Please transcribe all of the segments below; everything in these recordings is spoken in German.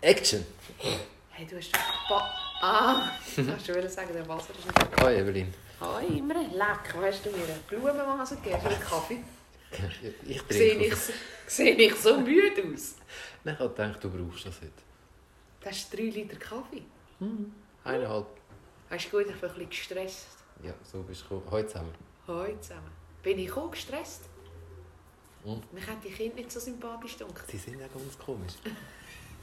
Action! Hey, du hast... Ba ah, hast du wollen sagen, der Wasser ist nicht... Hi Evelyn. Hi, immer leck. Hast du mir eine Blumenvase gegeben für einen Kaffee? Ich trinke. ich, sehe ich so müde aus? Nein, ich gedacht, du brauchst das heute. Das ist drei Liter Kaffee. Eineinhalb. Hast du gut, ich bin ein bisschen gestresst. Ja, so bist du. Heute zusammen. Heute zusammen. Bin ich auch gestresst? Mhm. Mich hat die Kinder nicht so sympathisch gedacht. Sie sind ja ganz komisch.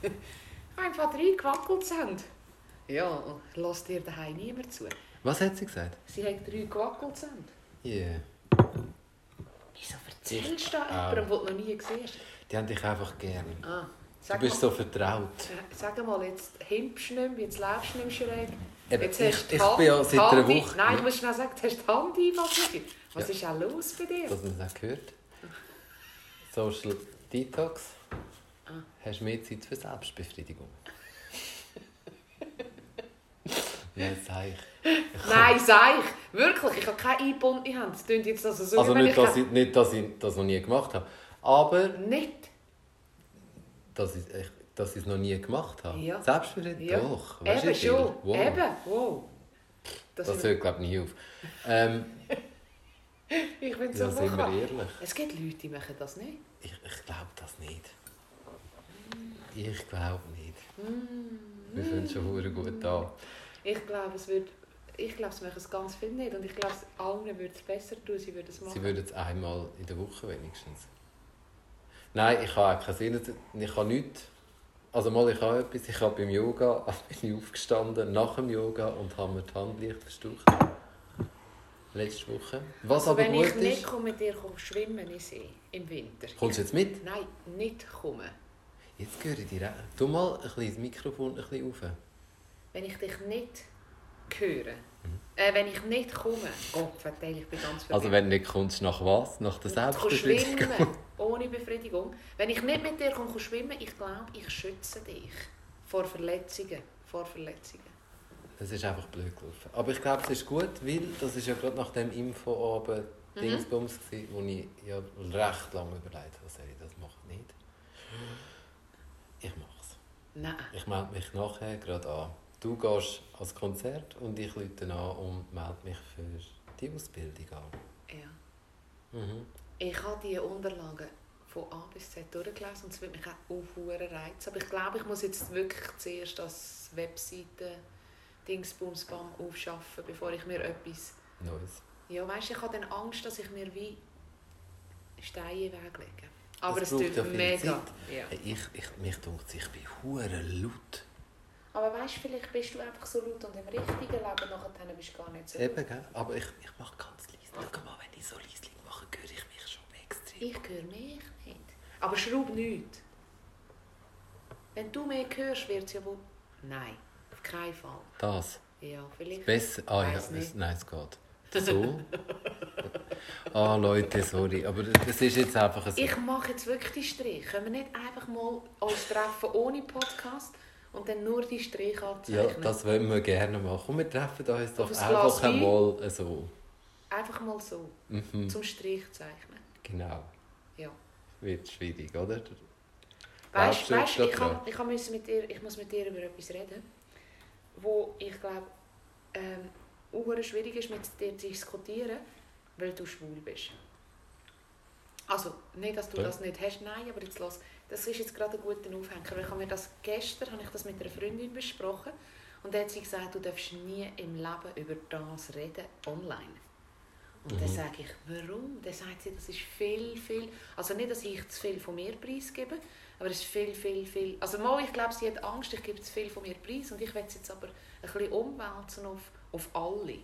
Einfach drei gewackelt sind. Ja, lass dir daheim niemand zu. Was hat sie gesagt? Sie haben drei gewackelt sind. Yeah. Wieso erzählst du da jemandem, den du noch nie gesehen hast? Die haben dich einfach gern. Ah, Du bist mal, so vertraut. sag mal, jetzt himpst du nicht mehr, jetzt läufst du nicht mehr schräg. Eben, Jetzt ich- hast du ich Hand- bin ja seit die einer Hand- Woche- Nein, ich muss schnell sagen, du hast die Hand eingewaschen. Was Ja. ist auch los bei dir? Dass man das auch gehört. Social Detox. Ah. Hast mehr Zeit für Selbstbefriedigung. Nein, sag ich. ich Nein, sag ich. Wirklich, ich habe keine eingebundene Hand. Das klingt jetzt also so, Also nicht, dass keine- ich, nicht, dass ich das noch nie gemacht habe. Aber Nicht? dass ich, ich, dass ich es noch nie gemacht habe. Ja. Selbstbefriedigung? Ja. Doch. Du, Eben schon. Wow. Eben, wow. Das Das hört, glaube ich, nie auf. Ähm, ich bin so da sind wir ehrlich. Es gibt Leute, die machen das nicht. Ich, ich glaube das nicht. Ich glaube nicht. Wir finden schon hure gut an. Ich glaube, es wird... Ich glaube, es machen es ganz viele nicht. Und ich glaube, es- allen würde es besser tun, sie würden es machen. Sie würden es einmal in der Woche wenigstens. Nein, ich habe auch keinen Sinn. Ich habe nichts. Also mal, ich habe etwas. Ich habe beim Yoga bin ich aufgestanden, nach dem Yoga, und habe mir die Hand leicht verstaucht. Letzte Woche. Was also, aber wenn gut ich nicht ist... komme, mit dir schwimmen in See im Winter. Kommst du jetzt mit? Nein, nicht kommen. Jetzt höre ich dir auch. Tu mal ein bisschen das Mikrofon ein bisschen auf. Wenn ich dich nicht höre, äh, wenn ich nicht komme, Gott verteile, ich bin ganz Mhm. Also wenn du nicht kommst, nach was? Nach der Selbstbefriedigung? schwimmen, ohne Befriedigung. Wenn ich nicht mit dir komme, schwimmen, ich glaube, ich schütze dich vor Verletzungen. Vor Verletzungen. Das ist einfach blöd gelaufen. Aber ich glaube, es ist gut, weil das ist ja gerade nach dem Infoabend Mhm. Dingsbums wo ich ja recht lange überlegt habe, soll ich das machen nicht. Nein. Ich melde mich nachher gerade an. Du gehst als Konzert und ich rufe an und melde mich für die Ausbildung an. Ja. Mhm. Ich habe die Unterlagen von A bis Z durchgelesen und es würde mich auch aufhuren reizen. Aber ich glaube, ich muss jetzt wirklich zuerst als Webseite Dingsbumsbam aufschaffen, bevor ich mir etwas... Neues. Ja, weißt, ich habe dann Angst, dass ich mir wie Steine in den Weg lege. Aber Das es braucht tut ja viel mega. Zeit. Ja. Ich, ich, mich denkt, ich bin hure laut. Aber weißt, vielleicht bist du einfach so laut und im richtigen Leben nachher bist du gar nicht so Eben, gell? Aber ich, ich mache ganz leise. Schau mal, wenn ich so leise mache, höre ich mich schon extrem. Ich höre mich nicht. Aber schraub nicht. Wenn du mehr hörst, wird es ja wohl... Nein, auf keinen Fall. Das. Ja, vielleicht... Besser. Ah ja, es, nein, es geht. So? Ah, Leute, sorry. Aber das ist jetzt einfach so. Ich mache jetzt wirklich die Strich. Können wir nicht einfach mal uns treffen ohne Podcast und dann nur die Strich Ja, anzeichnen? das wollen wir gerne machen. Und wir treffen uns doch ein einfach Wein? einmal so. Einfach mal so, Mhm. zum Strich zeichnen. Genau. Ja. Wird schwierig, oder? Weißt du ich, kann, ich, kann mit dir, ich muss mit dir über etwas reden, wo ich glaube, ähm, auch schwierig ist, mit dir zu diskutieren, weil du schwul bist. Also, nicht, dass du Ja. das nicht hast, nein, aber jetzt los. Das ist jetzt gerade ein guter Aufhänger, weil ich habe mir das gestern habe ich das mit einer Freundin besprochen und da hat sie gesagt, du darfst nie im Leben über das reden online. Und dann Mhm. sage ich, warum? Dann sagt sie, das ist viel, viel, also nicht, dass ich zu viel von mir preisgebe, aber es ist viel, viel, viel, also mal, ich glaube, sie hat Angst, ich gebe zu viel von mir preis und ich will es jetzt aber ein bisschen umwälzen auf, auf alle.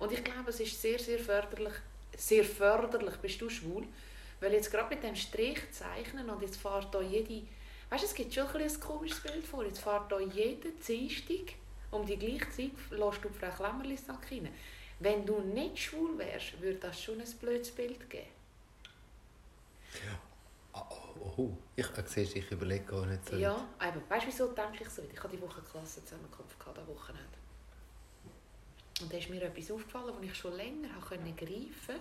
Und ich glaube, es ist sehr, sehr förderlich, sehr förderlich, bist du schwul, weil jetzt gerade mit dem Strich zeichnen und jetzt fährt da jede, weißt du, es gibt schon ein, ein komisches Bild vor, jetzt fährt da jede Dienstag um die gleiche Zeit, lässt du Frau Klemmerli-Sack rein. Wenn du nicht schwul wärst, würde das schon ein blödes Bild geben. Ah, Oh, oh. Ich, äh, siehst, ich überlege gar nicht so. Ja, eben. Weißt du, wieso denke ich so? Ich hatte die Woche Klassenzusammenkunft gehabt, am Wochenende. Und da ist mir etwas aufgefallen, das ich schon länger habe können greifen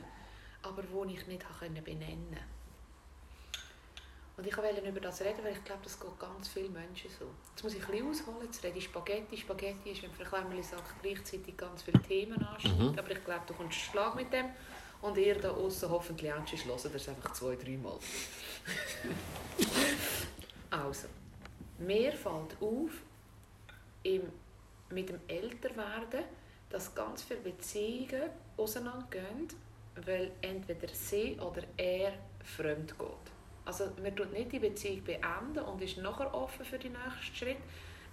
aber wo ich nicht habe können benennen Und ich wollte über das reden, weil ich glaube, das geht ganz vielen Menschen so. Jetzt muss ich ein bisschen ausholen, jetzt rede ich Spaghetti. Spaghetti ist, wenn Frau sagt, gleichzeitig ganz viele Themen anschneidet. Mhm. Aber ich glaube, du kommst Schlag mit dem. Und ihr da außen hoffentlich auch hören, das einfach zwei, dreimal. also, mir fällt auf, im, mit dem Älterwerden, dass ganz viele Beziehungen auseinandergehen, weil entweder sie oder er fremd geht. Also man tut nicht die Beziehung beenden und ist nachher offen für den nächsten Schritt.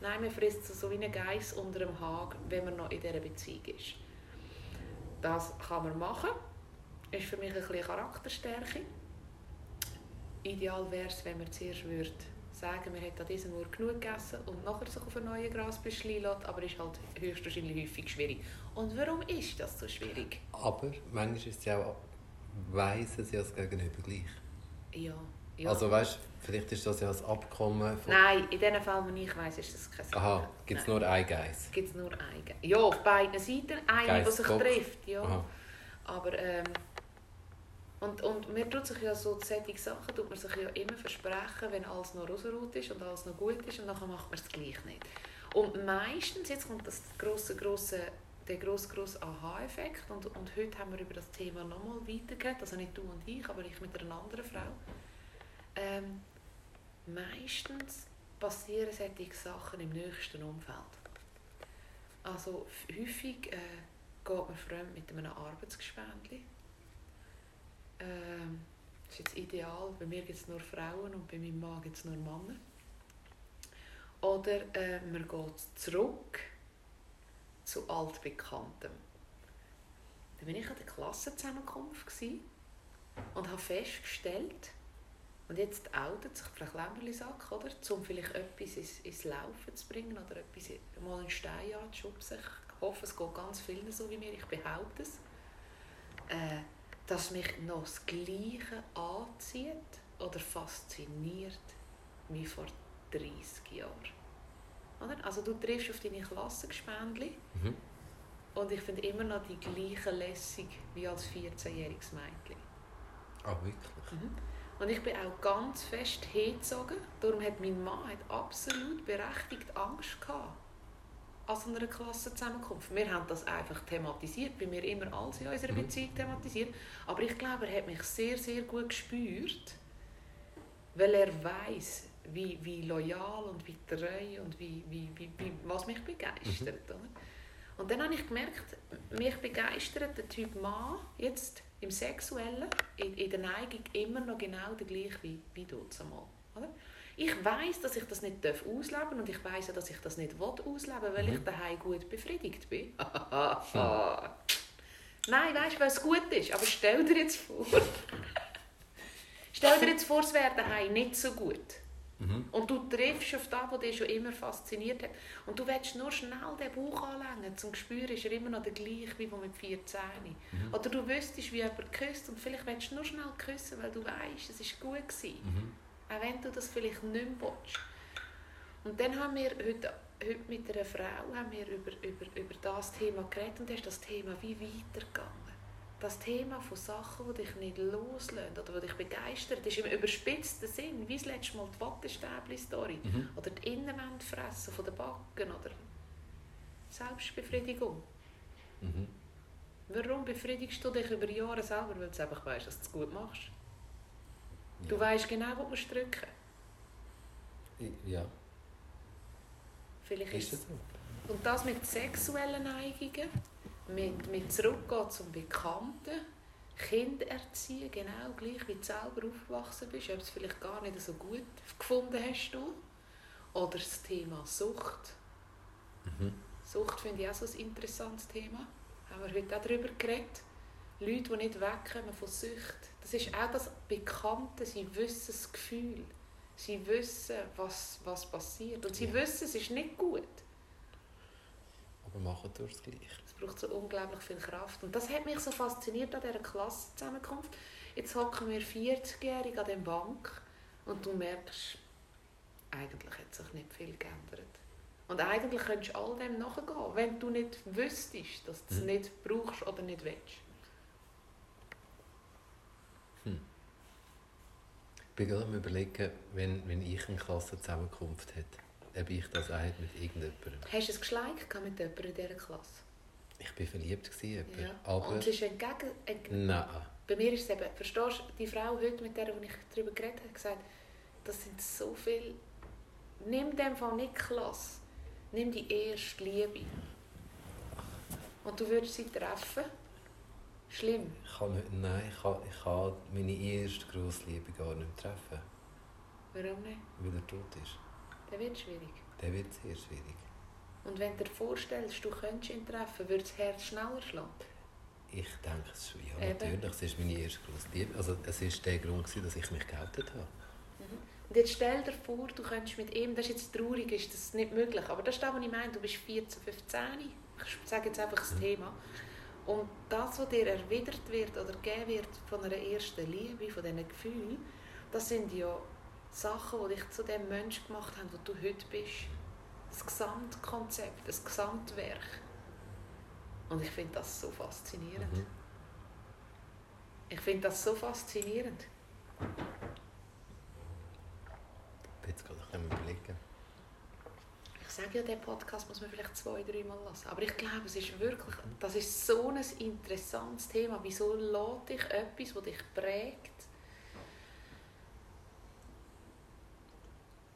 Nein, man frisst so wie ein Geiss unter dem Haag, wenn man noch in dieser Beziehung ist. Das kann man machen. Ist für mich ein bisschen Charakterstärke. Ideal wäre es, wenn man zuerst würde sagen, man hat an diesem Uhr genug gegessen und nachher sich auf einen neuen Grasbüschel lässt, aber ist halt höchstwahrscheinlich häufig schwierig. Und warum ist das so schwierig? Aber manchmal ist es ja auch, weiss es ja das Gegenüber gleich. Ja. Ja. Also weißt, vielleicht ist das ja ein Abkommen. Von... Nein, in dem Fall, wo ich weiß, ist das kein Abkommen. Aha, gibt es nur ein Geiss? Gibt es nur ein Geiss. Ja, auf beiden Seiten eine, die sich trifft. Ja. Aha. Aber ähm, und, und man tut sich ja so solche Sachen tut man sich ja immer versprechen, wenn alles noch rosarot ist und alles noch gut ist und dann macht man es gleich nicht. Und meistens, jetzt kommt das grosse, grosse, der grosse, grosse Aha-Effekt und, und heute haben wir über das Thema nochmal weitergeredet, also nicht du und ich, aber ich mit einer anderen Frau ähm, meistens passieren solche Sachen im nächsten Umfeld. Also häufig äh, geht man fremd mit einem Arbeitsgespendli. Ähm, das ist jetzt ideal, bei mir gibt es nur Frauen und bei meinem Mann gibt es nur Männer. Oder äh, man geht zurück zu altbekanntem. Da war ich an der Klassenzusammenkunft und habe festgestellt, und jetzt outet sich Frau Klemmerli-Sack, oder? Um vielleicht etwas ins, ins Laufen zu bringen oder etwas mal einen Stein anzuschubsen. Ich hoffe, es geht ganz vielen so wie mir, ich behaupte es. Äh, dass mich noch das Gleiche anzieht oder fasziniert wie vor 30 Jahren. Oder? Also du triffst auf deine Klassengespendli mhm. und ich finde immer noch die gleiche lässig wie als 14-jähriges Mädchen. Ah, wirklich? Mhm. Und ich bin auch ganz fest hingezogen. Darum hat mein Mann hat absolut berechtigt Angst gehabt an so einer Klassenzusammenkunft. Wir haben das einfach thematisiert, wie wir immer alles in unserer mhm. Beziehung thematisieren. Aber ich glaube, er hat mich sehr, sehr gut gespürt, weil er weiß, wie, wie loyal und wie treu und wie, wie, wie, wie was mich begeistert. Mhm. Und dann habe ich gemerkt, mich begeistert der Typ Mann jetzt im Sexuellen, in, in der Neigung immer noch genau der gleiche wie, wie du zumal. Oder? Ich weiß, dass ich das nicht ausleben darf und ich weiß dass ich das nicht ausleben will, weil mhm. ich daheim gut befriedigt bin. Nein, weißt du, weil es gut ist. Aber stell dir jetzt vor, stell dir jetzt vor, es wäre daheim nicht so gut. Mhm. Und du triffst auf das, was dich schon immer fasziniert hat. Und du willst nur schnell den Bauch anlängen, um zu spüren, ist er immer noch der gleiche wie mit 14. Mhm. Oder du wüsstest, wie jemand küsst und vielleicht willst du nur schnell küssen, weil du weißt, es war gut. Mhm. Auch wenn du das vielleicht nicht mehr willst. Und dann haben wir heute, heute mit einer Frau haben wir über, über, über das Thema geredet und da ist das Thema wie weitergegangen das Thema von Sachen, die dich nicht loslösen oder die dich begeistern, das ist im überspitzten Sinn, wie das letzte Mal die Wattestäbli-Story mhm. oder die Innenwandfressen von den Backen oder Selbstbefriedigung. Mhm. Warum befriedigst du dich über Jahre selber, weil du einfach weißt, dass du es gut machst? Du weißt genau, wo du drücken Ja. Vielleicht ist es so. Und das mit sexuellen Neigungen mit, mit Zurückgehen zum Bekannten, Kind erziehen, genau gleich wie du selber aufgewachsen bist, ob es vielleicht gar nicht so gut gefunden hast du. Oder das Thema Sucht. Mhm. Sucht finde ich auch so ein interessantes Thema. Haben wir heute auch darüber geredet. Leute, die nicht wegkommen von Sucht. Das ist auch das Bekannte, sie wissen das Gefühl. Sie wissen, was, was passiert. Und sie ja. wissen, es ist nicht gut. Aber machen durch das Gleiche braucht so unglaublich viel Kraft. Und das hat mich so fasziniert an dieser Klassenzusammenkunft. Jetzt hocken wir 40-jährig an der Bank und du merkst, eigentlich hat sich nicht viel geändert. Und eigentlich könntest du all dem nachgehen, wenn du nicht wüsstest, dass du es mhm. nicht brauchst oder nicht willst. Hm. Ich bin gerade am überlegen, wenn, wenn ich eine Klassenzusammenkunft hätte, ob ich das auch hätte mit irgendjemandem. Hast du ein Geschleik mit jemandem in dieser Klasse? Ich war verliebt, gewesen, Ja. aber... Und es ist entgegen... entgegen Nein. bei mir ist es eben... Verstehst du, die Frau heute, mit der wo ich darüber geredet habe, hat gesagt, das sind so viele... Nimm dem Fall nicht Klasse. Nimm die erste Liebe. Und du würdest sie treffen. Schlimm. Ich kann nein, ich kann, ich kann meine erste grosse Liebe gar nicht treffen, Warum nicht? weil er tot ist. Dann wird es schwierig. Dann wird sehr schwierig. Und wenn du dir vorstellst, du könntest ihn treffen, würde das Herz schneller schlagen. Ich denke, es ist, ja, Eben. natürlich, es ist meine erste grosse Liebe. Also, es war der Grund, dass ich mich geoutet habe. Und jetzt stell dir vor, du könntest mit ihm, das ist jetzt traurig, ist das nicht möglich, aber das ist das, was ich meine, du bist 14, 15, ich sage jetzt einfach das Mhm. Thema. Und das, was dir erwidert wird oder gegeben wird von einer ersten Liebe, von diesen Gefühlen, das sind ja Sachen, die dich zu dem Mensch gemacht haben, wo du heute bist. Das Gesamtkonzept, das Gesamtwerk. Und ich finde das so faszinierend. Mhm. Ich finde das so faszinierend. Ich bin jetzt gerade ein bisschen überlegen. Ich sage ja, den Podcast muss man vielleicht zwei, dreimal lassen. Aber ich glaube, es ist wirklich, das ist so ein interessantes Thema. Wieso lässt dich etwas, das dich prägt,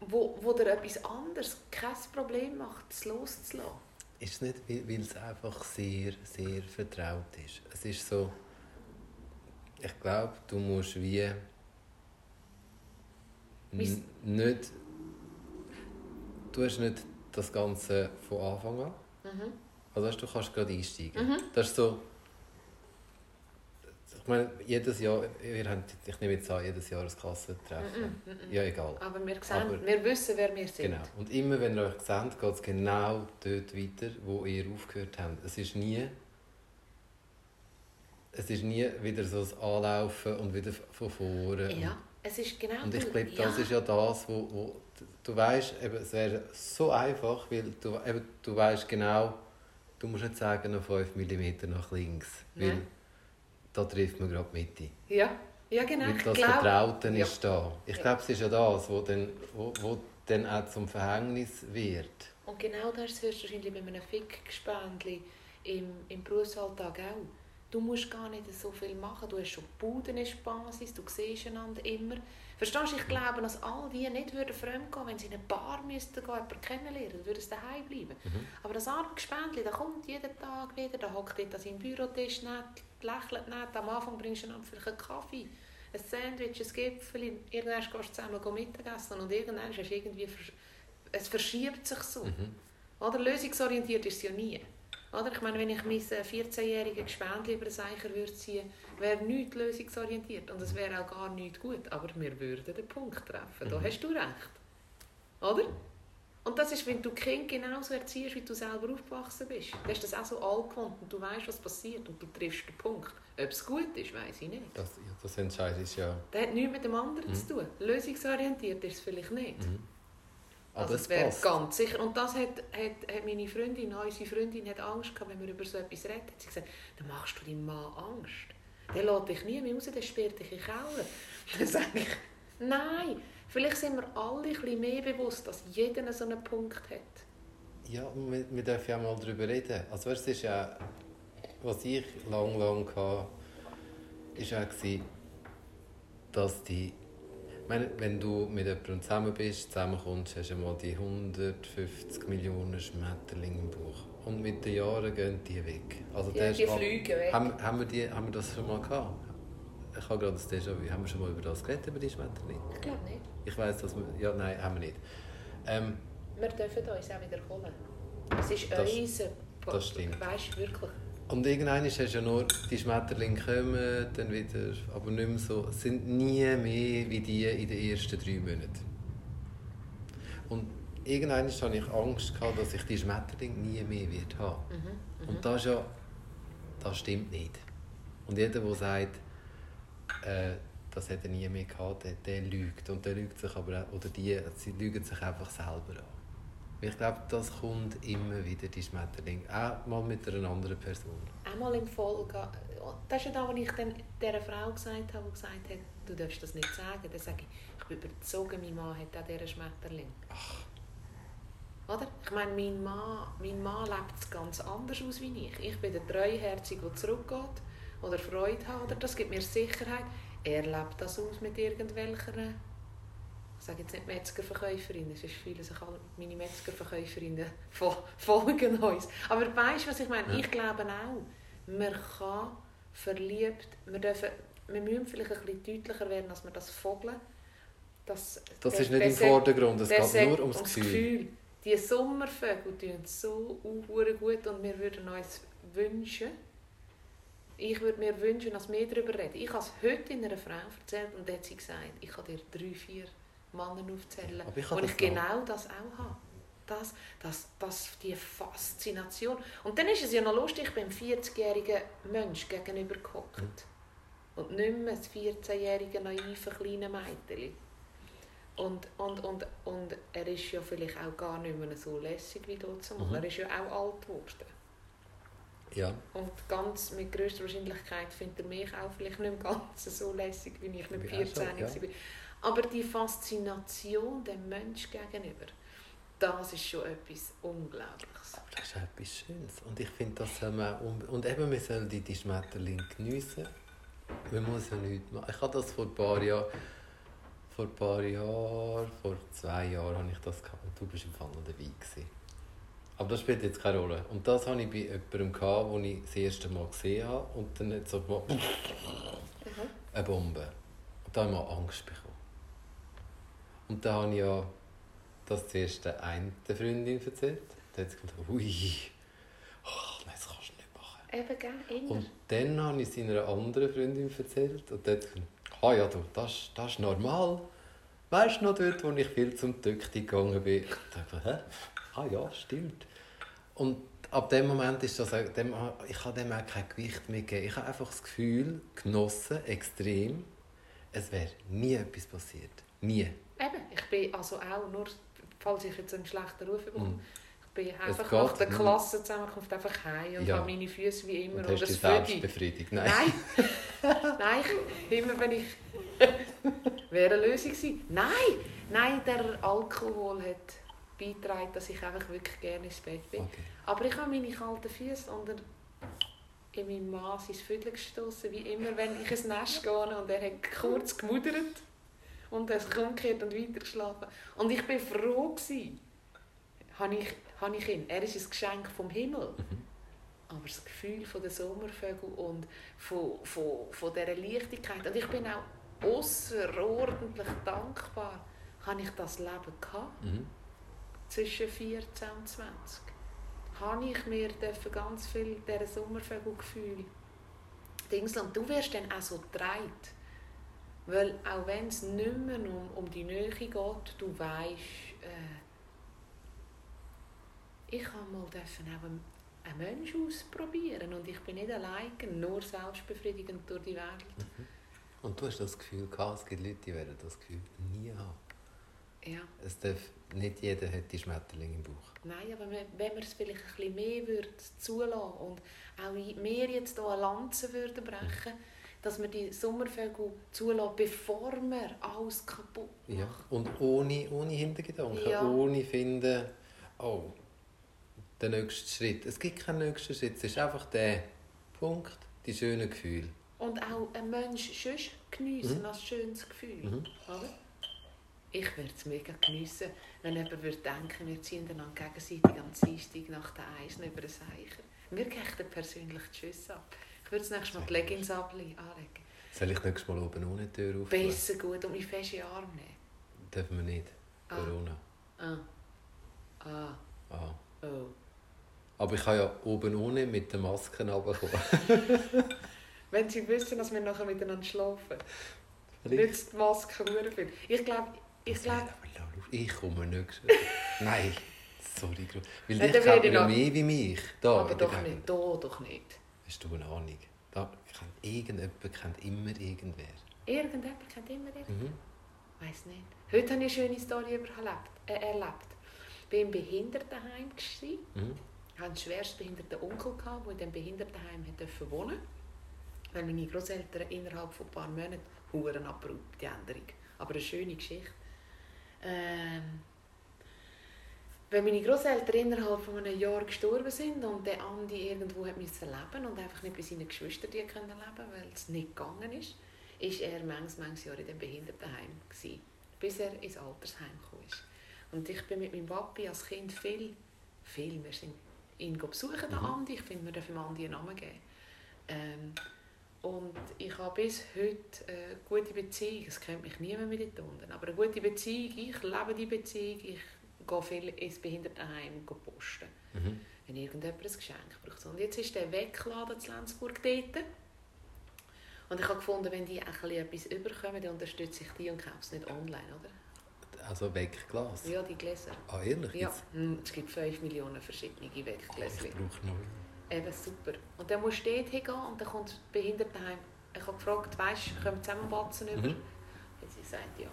wo, wo dir etwas anderes kein Problem macht, es loszulassen? Ist es nicht, weil es einfach sehr, sehr vertraut ist? Es ist so, ich glaube, du musst wie nicht, du hast nicht das Ganze von Anfang an. Mhm. Also weißt, du kannst gerade einsteigen. Mhm. Das ist so, ich meine, jedes Jahr, wir haben, ich nehme jetzt an, jedes Jahr ein Klassentreffen. Mhm, mhm. Ja, egal. Aber wir, sehen, Aber- wir wissen, wer wir sind. Genau. Und immer wenn ihr euch seht, geht es genau dort weiter, wo ihr aufgehört habt. Es ist nie, es ist nie wieder so ein Anlaufen und wieder von vorne. Ja, es ist genau Und ich glaube, das ja. ist ja das, wo, wo du weißt, eben, es wäre so einfach, weil du, eben, du weißt genau, du musst nicht sagen, noch 5 mm nach links, weil Nein. da trifft man gerade die Mitte. Ja, ja genau. Weil das glaube, Vertraute Ja. ist da. Ich Ja. glaube, es ist ja das, wo dann, wo, wo dann auch zum Verhängnis wird. Und genau das hörst du wahrscheinlich bei einem Fickgespendli im, im Berufsalltag auch. Du musst gar nicht so viel machen. Du hast schon Budenbasis, du siehst einander immer. Verstehst du, ich glaube, dass all die nicht würden fremd gehen, wenn sie in eine Bar müssten gehen, jemanden kennenlernen, dann würden sie daheim bleiben. Mhm. Aber das arme Gespendli, der kommt jeden Tag wieder, der hockt dort an seinem Bürotisch nett, lächelt nett, am Anfang bringst du ihm vielleicht einen Kaffee, ein Sandwich, ein Gipfel, irgendwann gehst du zusammen Mittagessen und irgendwann du irgendwie, es verschiebt sich so. Mhm. Oder lösungsorientiert ist es ja nie. Oder? Ich meine, wenn ich mein äh, 14-jähriges Gespendli über den Seicher würde ziehen, wäre nichts lösungsorientiert. Und es wäre auch gar nicht gut. Aber wir würden den Punkt treffen. Da Mhm. hast du recht. Oder? Und das ist, wenn du Kind genauso erziehst, wie du selber aufgewachsen bist. Dann ist das auch so angewohnt und du weißt, was passiert und du triffst den Punkt. Ob es gut ist, weiß ich nicht. Das, das entscheidest ja. Das hat nichts mit dem anderen Mhm. zu tun. Lösungsorientiert ist es vielleicht nicht. Mhm. Aber Also es wäre ganz sicher. Und das hat, hat, hat meine Freundin, unsere Freundin, hat Angst gehabt, wenn wir über so etwas reden. Hat sie gesagt, dann machst du deinem Mann Angst. Der lässt dich nie mehr raus, der sperrt dich in den Keller. Dann sage ich, nein, vielleicht sind wir alle ein bisschen mehr bewusst, dass jeder so einen Punkt hat. Ja, wir, wir dürfen ja mal darüber reden. Also es ist ja, was ich lang, lang hatte, ist auch dass die, meine, wenn du mit jemandem zusammen bist, zusammenkommst, hast du mal die 150 Millionen Schmetterlinge im Buch. Und mit den Jahren gehen die weg. Also der die fliegen weg. Haben, haben, wir die, haben wir das schon mal gehabt? Ich habe gerade das Déjà-vu. Haben wir schon mal über das geredet, über die Schmetterlinge? Ich glaube nicht. Ich weiß, dass wir... Ja, nein, haben wir nicht. Ähm, Wir dürfen uns auch wiederholen. Es ist Das- unser das stimmt. Weißt du, wirklich. Und irgendwann hast du ja nur, die Schmetterlinge kommen, dann wieder, aber nicht mehr so, es sind nie mehr wie die in den ersten drei Monaten. Und irgendwann hatte ich Angst, gehabt, dass ich die Schmetterlinge nie mehr wird haben Mhm. Und das ja, das stimmt nicht. Und jeder, der sagt, äh, das hätte er nie mehr gehabt, der, der lügt. Und der lügt sich aber oder die, sie lügen sich einfach selber an. Ich glaube, das kommt immer wieder, die Schmetterling. Auch mal mit einer anderen Person. Einmal im Folge. Das ist ja das, was ich dann dieser Frau gesagt habe, die gesagt hat, du darfst das nicht sagen. Dann sage ich, ich bin überzogen, mein Mann hat auch diesen Schmetterling. Ach. Oder? Ich meine, mein Mann, mein Mann lebt es ganz anders aus wie ich. Ich bin der Treuherzige, der zurückgeht oder Freude hat. Oder? Das gibt mir Sicherheit. Er lebt das aus mit irgendwelchen sage jetzt nicht Metzgerverkäuferin, es ist viele, sich alle, meine Metzgerverkäuferinnen folgen uns. Aber weißt du, was ich meine? Ja. Ich glaube auch, man kann verliebt, wir, dürfen, wir müssen vielleicht ein bisschen deutlicher werden, als wir das vogeln. Das, das der, ist nicht im Vordergrund, es geht nur ums, ums Gefühl. Gefühl. Die Sommervögel tun so gut und wir würden uns wünschen, ich würde mir wünschen, dass wir darüber reden. Ich habe es heute in einer Frau erzählt und hat sie gesagt, ich habe dir drei, vier Männer aufzählen, ich wo ich genau das auch habe. Das, das, das, die Faszination. Und dann ist es ja noch lustig, ich bin einem 40-jährigen Mensch gegenüber gehockt. Mhm. Und nicht mehr ein 14-jähriger naiver kleiner Mädchen. Und, und, und, und er ist ja vielleicht auch gar nicht mehr so lässig wie dort. Mhm. Er ist ja auch alt geworden. Ja. Und ganz mit größter Wahrscheinlichkeit findet er mich auch vielleicht nicht mehr ganz so lässig, wie ich mit 14 war. Ja. Aber die Faszination dem Menschen gegenüber, das ist schon etwas Unglaubliches. Aber das ist etwas Schönes. Und ich finde, das soll man... Und eben, wir sollen die, die Schmetterlinge geniessen. Man muss ja nichts machen. Ich habe das vor ein paar Jahren... Vor ein paar Jahren, vor zwei Jahren habe ich das gehabt. Und du bist im Fall noch dabei gewesen. Aber das spielt jetzt keine Rolle. Und das hatte ich bei jemandem, gehabt, den ich das erste Mal gesehen habe. Und dann hat so mal... Mhm. Eine Bombe. Und da habe ich mal Angst bekommen. Und da habe ich ja das zuerst der einen Freundin erzählt. Da hat sie gesagt, ui, oh, nein, das kannst du nicht machen. Eben, gell, immer. Und dann habe ich es einer anderen Freundin erzählt. Und dann hat sie gesagt, ah ja, du, das, das ist normal. Weißt du noch dort, wo ich viel zum Tückti gegangen bin? Ich dachte, hä? Ah ja, stimmt. Und ab dem Moment ist das, dem, ich habe dem auch kein Gewicht mehr gegeben. Ich habe einfach das Gefühl genossen, extrem, es wäre nie etwas passiert. Nie. Eben, ich bin also auch nur, falls ich jetzt einen schlechten Ruf bekomme, mm. ich bin einfach nach der Klasse zusammengekommen, einfach heim und ja. habe meine Füße wie immer. Und hast dich selbst befriedigt? Nein. Nein, Nein immer wenn ich... wäre eine Lösung gewesen. Nein, Nein, der Alkohol hat beigetragen, dass ich einfach wirklich gerne ins Bett bin. Okay. Aber ich habe meine kalten Füße unter in meinem Mann ins Viertel gestoßen, wie immer, wenn ich ins Nest gehe und er hat kurz gemuddert und er sich umgekehrt und weitergeschlafen. Und ich war froh, gewesen, habe ich, habe ich ihn. Er ist ein Geschenk vom Himmel. Mhm. Aber das Gefühl von der Sommervögel und von, von, von dieser Leichtigkeit. Und ich bin auch außerordentlich dankbar, habe ich das Leben gehabt. Mhm. Zwischen 14 und 20. Habe ich mir ganz viel dieser Sommervögelgefühl Dingsland. Du wirst dann auch so getragen weil auch wenn es nicht mehr um, um die Nähe geht, du weißt, äh, ich habe mal dürfen auch einen, einen Menschen ausprobieren und ich bin nicht allein, nur selbstbefriedigend durch die Welt. Mhm. Und du hast das Gefühl gehabt, es gibt Leute, die werden das Gefühl nie haben. Ja. Es darf, nicht jeder hat die Schmetterlinge im Bauch. Nein, aber wenn wir es vielleicht ein bisschen mehr würde zulassen und auch mehr jetzt hier eine Lanze würden brechen mhm dass wir die Sommervögel zulassen, bevor wir alles kaputt machen. Ja, und ohne, ohne Hintergedanken, ja. ohne finden, oh, der nächste Schritt. Es gibt keinen nächsten Schritt, es ist einfach der Punkt, die schönen Gefühle. Und auch ein Mensch sonst geniessen mhm. als schönes Gefühl. Mhm. Oder? Ich würde es mega geniessen, wenn jemand würde denken, wir ziehen dann gegenseitig am Dienstag nach der Eisen über den Seicher. Wir gehen persönlich Tschüss ab. Ich würde das nächste Mal die Leggings anlegen. Soll ich nächstes Mal oben ohne Tür aufmachen? Besser gut und mich fest in den Arm nehmen. Dürfen wir nicht. Ah. Corona. Ah. Ah. Ah. Oh. Aber ich kann ja oben ohne mit den Masken runterkommen. Wenn Sie wissen, dass wir nachher miteinander schlafen. Nützt die Maske viel. Ich glaube... Ich, glaub... ich komme nicht. Nein. Sorry. Weil dich kennt ja mehr wie mich. Da, aber doch nicht. Da doch nicht. Hast du eine Ahnung? Da kennt irgendjemand kennt immer irgendwer. Irgendjemand kennt immer irgendwer? Mhm. Weiß nicht. Heute habe ich eine schöne Story erlebt. Äh, erlebt. war im Behindertenheim. Mhm. Ich hatte einen schwerstbehinderten Onkel, der in diesem Behindertenheim durfte wohnen Weil meine Großeltern innerhalb von ein paar Monaten Huren abrupt, die Änderung. Aber eine schöne Geschichte. Ähm, wenn meine Großeltern innerhalb von einem Jahr gestorben sind und der Andi irgendwo hat müssen leben und einfach nicht bei seinen Geschwistern die können leben, weil es nicht gegangen ist, ist er manches, manches Jahr in dem Behindertenheim gewesen, bis er ins Altersheim ist. Und ich bin mit meinem Papi als Kind viel, viel, wir sind ihn besuchen, den Mhm. Andi, ich finde, wir dürfen ihm Andi einen Namen geben. Ähm, und ich habe bis heute eine gute Beziehung. Es kennt mich niemand mit dort unten. Aber eine gute Beziehung. Ich lebe die Beziehung. Ich gehe viel ins Behindertenheim posten. Mhm. Wenn irgendjemand ein Geschenk braucht. Und jetzt ist der weggeladen in Lenzburg dort. Und ich habe gefunden, wenn die ein etwas überkommen, dann unterstütze ich die und kaufe es nicht online, oder? Also Wegglas. Ja, die Gläser. Ah, ehrlich? Ja, mm, es gibt 5 Millionen verschiedene Oh, Weggläser. ich brauche noch. Eben super. Und dann musst du dort hingehen und dann kommt das Behindertenheim. Ich habe gefragt, weißt du, können wir zusammen Batzen über? Mhm. Und sie sagt ja.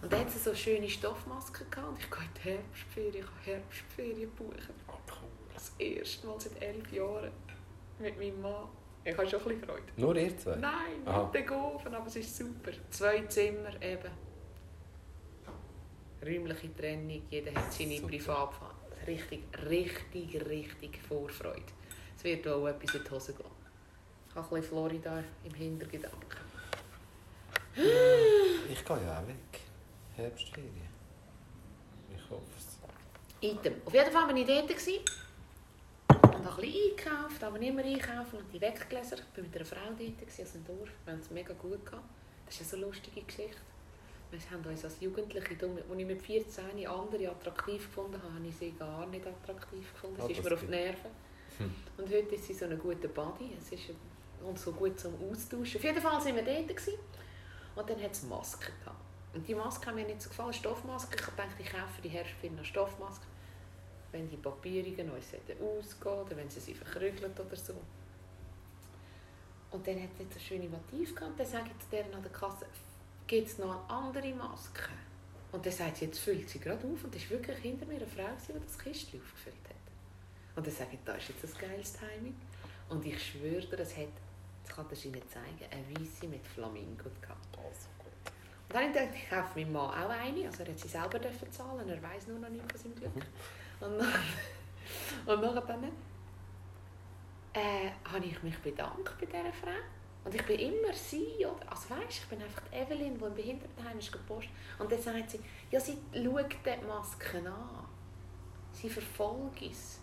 Und dann hat sie so schöne Stoffmasken gehabt und ich gehe in die Herbstferien, ich habe Herbstferien buchen. Ah, cool. Das erste Mal seit elf Jahren mit meinem Mann. Ich habe schon ein bisschen Freude. Nur ihr zwei? Nein, Aha. mit den Gofen, aber es ist super. Zwei Zimmer eben. Räumliche Trennung, jeder hat seine Super. Privatfahrt. Richtig, richtig, richtig Vorfreude. Es wird auch etwas in die Hose gehen. Ich habe ein bisschen Florida im Hintergedanken. Ich gehe ja auch weg. Herbstferien. Ich hoffe es. Item. Auf jeden Fall war ich dort. Und habe ein bisschen eingekauft, aber nicht mehr einkaufen. Und die Weggläser. Ich war mit einer Frau dort aus dem Dorf. Wir haben es mega gut gehabt. Das ist eine so lustige Geschichte. Wir haben uns als Jugendliche, als ich mit 14 andere attraktiv gefunden habe, habe ich sie gar nicht attraktiv gefunden. Ah, Sie ist das mir auf die Nerven. Hm. Und heute ist sie so ein guter Buddy. Es ist ein- und so gut zum Austauschen. Auf jeden Fall waren wir dort. Gewesen. Und dann hat es Masken gehabt. Und die Maske hat mir nicht so gefallen, Stoffmaske. Ich dachte, ich kaufe die Herbstfinner Stoffmaske. Wenn die Papierungen uns ausgehen oder wenn sie sie verkrügelt oder so. Und dann hat es ein schönes Motiv gehabt. Dann sage ich zu deren an der Kasse, gibt es noch eine andere Maske? Und dann sagt sie, jetzt füllt sie gerade auf. Und es war wirklich hinter mir eine Frau, die das Kistchen aufgefüllt hat. Und dann sage ich, das ist jetzt ein geiles Timing. Und ich schwöre dir, es hat, das kann ich Ihnen zeigen, eine Weisse mit Flamingo gehabt. Also dann habe ich ich kaufe meinem Mann auch eine. Also er hat sie selber dürfen zahlen, er weiß nur noch nicht von seinem Glück. Und dann, und nachher dann äh, habe ich mich bedankt bei dieser Frau. Und ich bin immer sie, oder? Also weißt, ich bin einfach die Evelyn, die im Behindertenheim ist gepostet. Und dann sagt sie, ja, sie schaut die Masken an. Sie verfolgt es.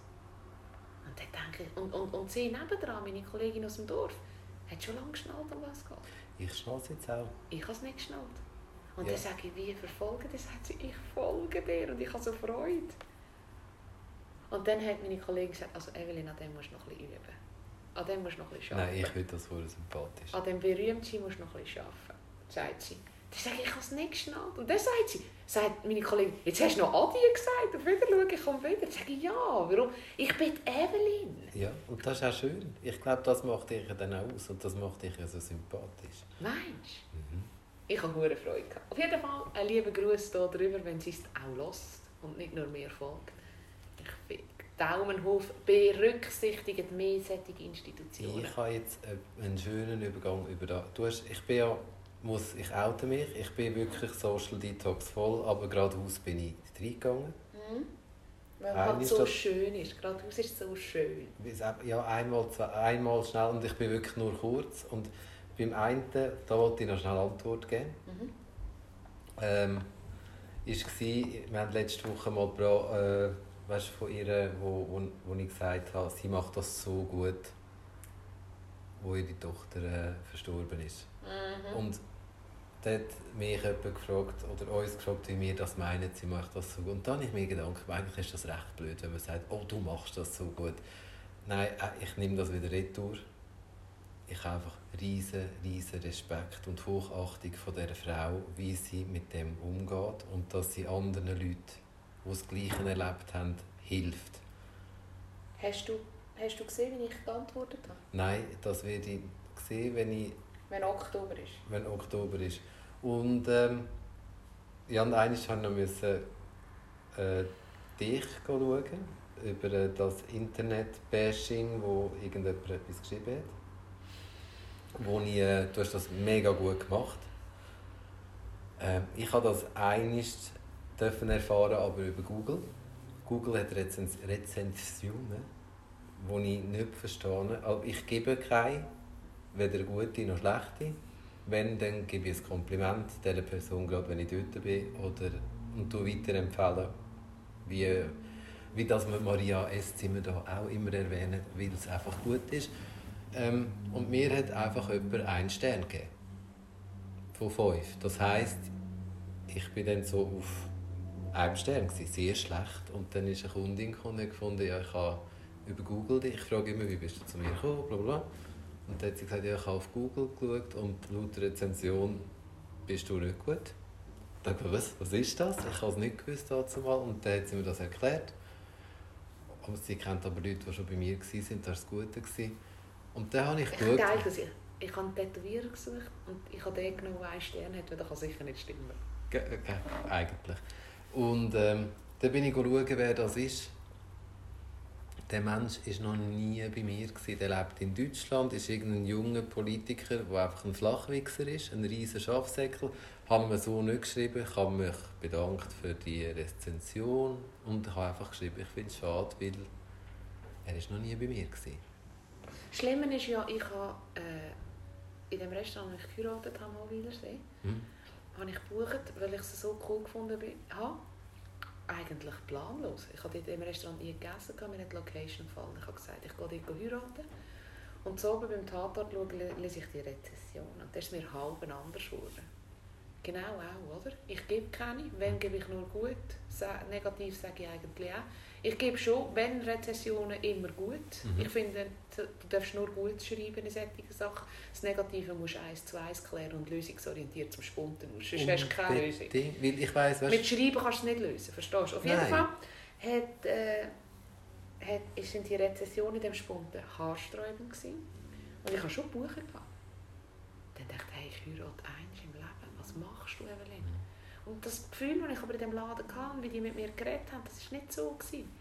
Und dann denke ich, und, und, und sie nebendran, meine Kollegin aus dem Dorf, hat schon lange geschnallt, um was es geht. Ich schnall es jetzt auch. Ich habe es nicht geschnallt. Und Ja. dann sage ich, wie verfolgen das? sagt sie, ich folge dir und ich habe so Freude. Und dann hat meine Kollegin gesagt, also Evelyn, an dem musst du noch ein bisschen üben. An dem musst du noch ein bisschen Nein, arbeiten. ich finde das voll sympathisch. An dem Berühmtsein musst du noch ein bisschen arbeiten, sagt sie. Dann sage ich, ich habe es nicht geschnallt. Und dann sagt sie, sagt meine Kollegin, jetzt hast du noch Adi gesagt, auf Wiedersehen, ich komme wieder. Dann sage ich, ja, warum? Ich bin Evelyn. Ja, und das ist auch schön. Ich glaube, das macht dich dann auch aus und das macht dich ja so sympathisch. Meinst du? Mhm. Ich habe hohe Freude gehabt. Auf jeden Fall ein lieber Gruß hier drüber, wenn sie es auch lässt und nicht nur mir folgt. Ich bin Daumen hoch, berücksichtigt mehr solche Institutionen. Ich habe jetzt einen schönen Übergang über da. Du hast, ich bin ja, muss, ich oute mich, ich bin wirklich Social Detox voll, aber geradeaus bin ich reingegangen. Mhm. Weil es halt so das- schön ist. Geradeaus ist so schön. Ja, einmal, zwei, einmal schnell und ich bin wirklich nur kurz. Und beim einen, da wollte ich noch schnell Antwort geben. Mhm. Ähm, ist gsi, wir haben letzte Woche mal bra, äh, weißt, von ihr, wo, wo, wo ich gesagt habe, sie macht das so gut, wo ihre Tochter äh, verstorben ist. Mhm. Und hat mich jemand gefragt, oder uns gefragt, wie wir das meinen, sie macht das so gut. Und dann habe ich mir gedacht, eigentlich ist das recht blöd, wenn man sagt, oh, du machst das so gut. Nein, äh, ich nehme das wieder retour. Ich habe einfach riesen, riesen Respekt und Hochachtung von dieser Frau, wie sie mit dem umgeht und dass sie anderen Leuten, die das Gleiche erlebt haben, hilft. Hast, du, hast du gesehen, wie ich geantwortet habe? Nein, das werde ich sehen, wenn ich Wenn Oktober ist. wenn Oktober ist. Und ähm, ja, und eines musste ich äh, dich schauen, über äh, das Internet-Bashing, wo irgendjemand etwas geschrieben hat. Wo ich, äh, du hast das mega gut gemacht. Ähm, ich habe das einiges dürfen erfahren, aber über Google. Google hat Rezens Rezensionen, die ich nicht verstehe. Also ich gebe keine, weder gute noch schlechte. Wenn, dann gebe ich ein Kompliment dieser Person, gerade wenn ich dort bin, oder, und weiterempfehlen, wie, wie das wir Maria Esszimmer da auch immer erwähnen, weil es einfach gut ist. Ähm, und mir hat einfach jemand einen Stern gegeben. Von fünf. Das heisst, ich bin dann so auf einem Stern, gewesen, sehr schlecht. Und dann ist eine Kundin und gefunden, ja, ich habe über Google dich, ich frage immer, wie bist du zu mir gekommen, bla bla. Und dann hat sie gesagt, ja, ich habe auf Google geschaut und laut Rezension bist du nicht gut. Ich dachte, was, was ist das? Ich habe es nicht gewusst dazu mal. Und dann hat sie mir das erklärt. Aber sie kennt aber Leute, die schon bei mir waren, das war das Gute. Und dann habe ich ich geschaut. Geil, dass ich, ich habe einen Tätowierer gesucht und ich habe den genommen, der einen Stern hat, weil das kann sicher nicht stimmen. Ge ge eigentlich. Und ähm, dann bin ich schauen, wer das ist. Der Mensch war noch nie bei mir. Gewesen. Der lebt in Deutschland, ist irgendein junger Politiker, der einfach ein Flachwichser ist, ein riesiger Schafsäckel. Haben wir so nicht geschrieben. Ich habe mich bedankt für die Rezension und habe einfach geschrieben, ich finde es schade, weil er ist noch nie bei mir. Gewesen. Schlimmer ist ja, ich habe äh, in dem Restaurant, wo ich geheiratet habe, mal Wiedersee, hm habe ich gebucht, weil ich es so cool gefunden habe. Eigentlich planlos. Ich habe dort im Restaurant nie gegessen, mir hat die Location gefallen. Ich habe gesagt, ich gehe dort heiraten. Und so beim Tatort schauen, lese ich die Rezession. Und das ist mir halb anders geworden. Genau auch, oder? Ich gebe keine, wenn gebe ich nur gut. Negativ sage ich eigentlich auch. Ich gebe schon, wenn Rezessionen, immer gut. Mhm. Ich finde, du darfst nur gut schreiben in solchen Sachen. Das Negative musst du eins zu eins klären und lösungsorientiert zum Spunten. Sonst hast du keine Lösung. Weil ich weiss, weißt... Mit Schreiben kannst du es nicht lösen, verstehst du? Auf jeden Nein. Fall hat, äh, hat, sind die Rezessionen in diesem Spunten haarsträubend gewesen. Und ich habe schon Buch gehabt. Dann dachte ich, hey, ich heirate Leben machst du, Evelyn? Mhm. Und das Gefühl, das ich aber in diesem Laden hatte, wie die mit mir geredet haben, das war nicht so. Gewesen.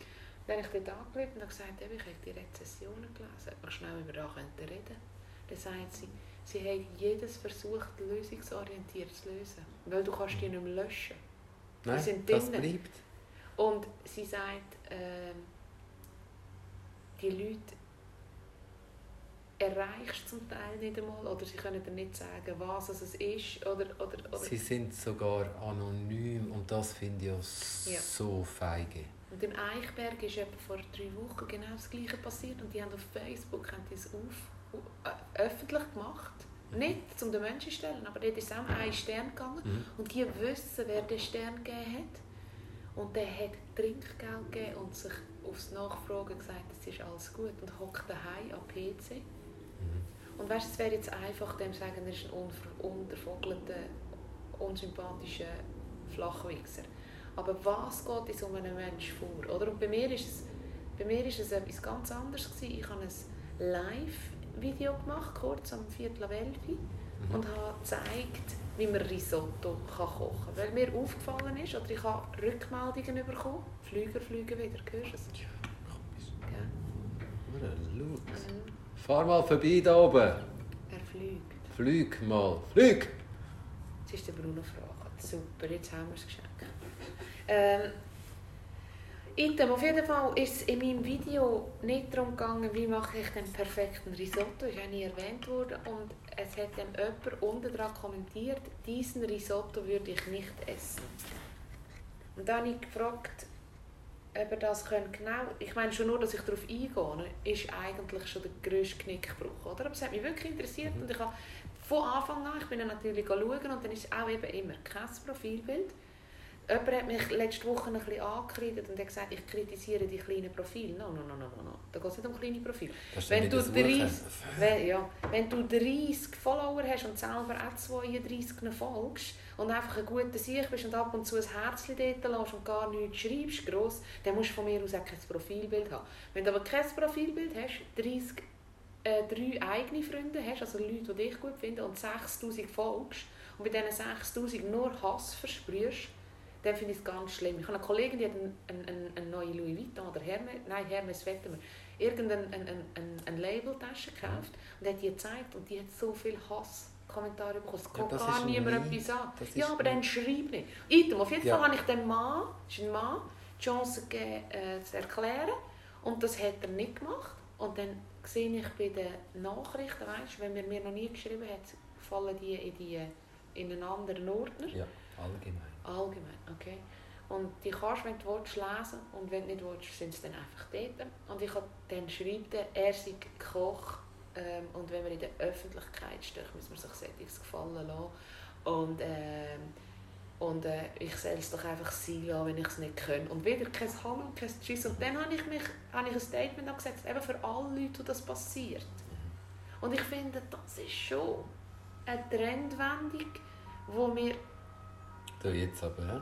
Dann habe ich dort angerufen und gesagt, ich habe die Rezessionen gelesen, ob wir schnell über das reden Dann sagt sie, sie haben jedes versucht, lösungsorientiert zu lösen. Weil du kannst die nicht mehr löschen. Nein, die sind das bleibt. Und sie sagt, äh, die Leute erreichst zum Teil nicht einmal oder sie können dir nicht sagen, was es ist. Oder, oder, oder. Sie sind sogar anonym und das finde ich ja. so feige. Und im Eichberg ist etwa vor drei Wochen genau das Gleiche passiert und die haben auf Facebook haben die es auf, äh, öffentlich gemacht. Nicht zum den Menschen stellen, aber dort ist auch ein Stern gegangen mhm. und die wissen, wer den Stern gegeben hat. Und der hat Trinkgeld gegeben und sich aufs Nachfragen gesagt, es ist alles gut und hockt daheim am PC und weißt, es wäre jetzt einfach dem sagen, er ist ein untervogelter, unsympathischer Flachwichser. Aber was geht in so einem Menschen vor? Oder? Und bei mir ist es, bei mir ist es etwas ganz anderes. Gewesen. Ich habe ein Live-Video gemacht, kurz am Viertel elf, mhm. und habe gezeigt, wie man Risotto kann kochen kann. Weil mir aufgefallen ist, oder ich habe Rückmeldungen bekommen, Flüger fliegen wieder, hörst du es? Ja, komm, ja. Laut. Mhm. Fahr mal vorbei da oben. Er fliegt. Flieg mal. Flieg! Jetzt ist der Bruno gefragt. Super, jetzt haben wir es geschenkt. Ähm, Item, auf jeden Fall ist es in meinem Video nicht darum gegangen, wie mache ich den perfekten Risotto. Ist auch nie erwähnt worden. Und es hat dann jemand unten dran kommentiert, diesen Risotto würde ich nicht essen. Und dann habe ich gefragt, eben das können genau, ich meine schon nur, dass ich darauf eingehe, ist eigentlich schon der grösste Knickbruch, oder? Aber es hat mich wirklich interessiert mhm. und ich habe von Anfang an, ich bin natürlich schauen und dann ist es auch eben immer kein Profilbild. Jemand hat mich letzte Woche ein bisschen angekreidet und hat gesagt, ich kritisiere die kleinen Profile. No, no, no, no, no. Da geht es nicht um kleine Profile. Wenn du, 30, wenn, ja, wenn du 30 Follower hast und selber auch 32 folgst, und einfach ein guter Sieg bist und ab und zu ein Herzchen dort lässt und gar nichts schreibst, gross, dann musst du von mir aus auch kein Profilbild haben. Wenn du aber kein Profilbild hast, 30, äh, drei eigene Freunde hast, also Leute, die dich gut finden, und 6000 folgst, und bei diesen 6000 nur Hass versprühst, dann finde ich es ganz schlimm. Ich habe eine Kollegin, die hat einen, einen, einen neue Louis Vuitton oder Hermes, nein, Hermes wetten wir, irgendeine ein, ein, ein, Labeltasche gekauft und hat die gezeigt und die hat so viel Hasskommentare bekommen. Es Ja, geht das gar niemand nie- etwas an. Ja, aber dann schreib nicht. Item, auf jeden Ja. Fall habe ich dem Mann, ist ein Mann, die Chance gegeben, äh, zu erklären und das hat er nicht gemacht. Und dann sehe ich bei den Nachrichten, weißt, wenn er mir noch nie geschrieben hat, fallen die in, die, in einen anderen Ordner. Ja, allgemein. Allgemein, okay. Und die kannst du, wenn du willst, lesen und wenn du nicht willst, sind sie dann einfach dort. Und ich habe dann schreibt er, sei Koch ähm, und wenn man in der Öffentlichkeit steht, muss man sich solches gefallen lassen. Und, ähm, und äh, ich soll es doch einfach sein lassen, wenn ich es nicht kann. Und wieder kein Hallo kein Tschüss. Und dann habe ich, mich, habe ich ein Statement angesetzt, eben für alle Leute, wo das passiert. Und ich finde, das ist schon eine Trendwendung, wo wir... Du jetzt aber, ja?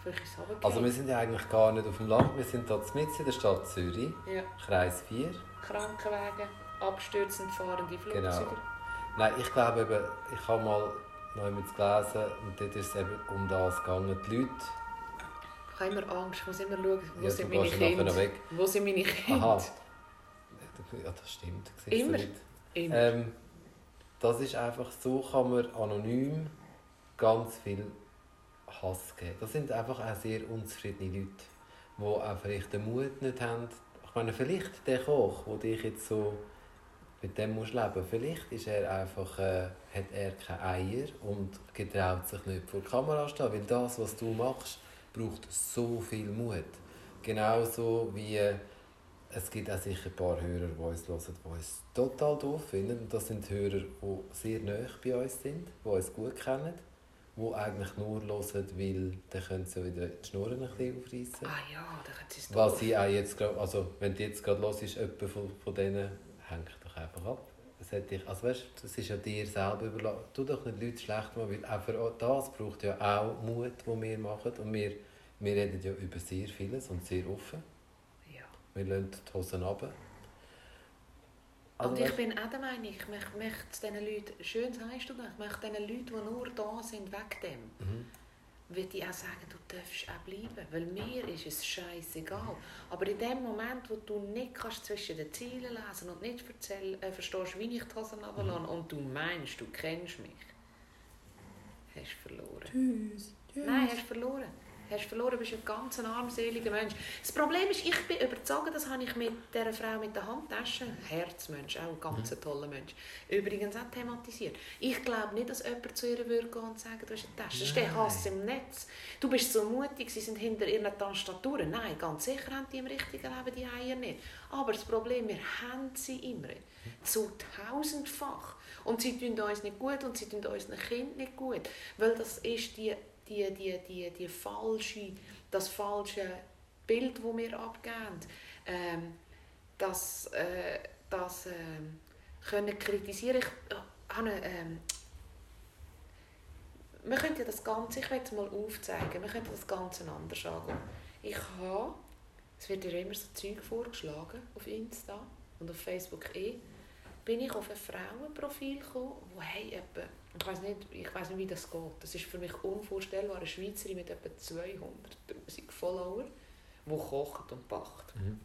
Vielleicht ist es runtergefallen. Also wir sind ja eigentlich gar nicht auf dem Land, wir sind hier mitten in der Stadt Zürich, Ja, Kreis 4. Krankenwagen, abstürzend fahrende Flugzeuge. Genau. Nein, ich glaube eben, ich habe mal noch einmal gelesen und dort ist es eben um das gegangen. Die Leute, Ich habe immer Angst, ich muss immer schauen, wo ja, sind meine Kinder. weg. Wo sind meine Kinder? Aha. Ja, das stimmt. siehst Immer. Immer. Ähm, das ist einfach so, kann man anonym ganz viel Hass geben. Das sind einfach auch sehr unzufriedene Leute, die auch vielleicht den Mut nicht haben. Ich meine, vielleicht der Koch, der dich jetzt so mit dem musst leben vielleicht ist er einfach, äh, hat er keine Eier und getraut sich nicht vor der Kamera zu stehen, weil das, was du machst, braucht so viel Mut. Genauso wie äh, es gibt auch sicher ein paar Hörer, die uns hören, die uns total doof finden. Und das sind Hörer, die sehr nahe bei uns sind, die uns gut kennen, die eigentlich nur hören, weil dann können sie wieder die Schnurren ein bisschen aufreißen. ah ja, da können sie es Was ich auch jetzt gerade, also wenn du jetzt gerade hörst, jemand von, von denen, häng doch einfach ab. Das hat dich, also weißt, das ist ja dir selber überlassen. Tu doch nicht Leute schlecht machen, weil auch für das braucht ja auch Mut, den wir machen. Und wir, wir reden ja über sehr vieles und sehr offen. Ja. Wir lassen die Hosen runter. Also, und ich bin auch der Meinung, ich möchte, möchte es diesen Leuten, schön sagst du das, ich möchte diesen Leuten, die nur da sind, wegen dem, Mhm. würde ich auch sagen, du darfst auch bleiben, weil mir ist es scheißegal. Aber in dem Moment, wo du nicht kannst zwischen den Zielen lesen und nicht erzähl, äh, verstehst, wie ich die Hosen runterlasse und du meinst, du kennst mich, hast du verloren. Tschüss. Nein, hast verloren. Hast verloren, bist ein ganz armseliger Mensch. Das Problem ist, ich bin überzeugt, das habe ich mit dieser Frau mit der Handtasche, Herzmensch, auch ein ganz toller Mensch, übrigens auch thematisiert. Ich glaube nicht, dass jemand zu ihr würde gehen und sagen, du hast eine Tasche. Das ist der. Hass im Netz. Du bist so mutig, sie sind hinter ihren Tastaturen. Nein, ganz sicher haben die im richtigen Leben die Eier nicht. Aber das Problem, wir haben sie immer. Zu tausendfach. Und sie tun uns nicht gut und sie tun unseren Kindern nicht gut. Weil das ist die, die, die, die, die falsche, das falsche Bild, das wir abgeben. Ähm, das äh, das ähm, können kritisieren. Ich äh, habe eine, ähm, wir könnten ja das Ganze, ich will es mal aufzeigen, wir könnten das Ganze anders angehen. Ich habe, es wird ja immer so Zeug vorgeschlagen auf Insta und auf Facebook eh, bin ich auf ein Frauenprofil gekommen, wo hey, etwa, ich weiß nicht, ich weiß nicht, wie das geht. Das ist für mich unvorstellbar, eine Schweizerin mit etwa 200'000 Follower, die kocht und backt. Mhm.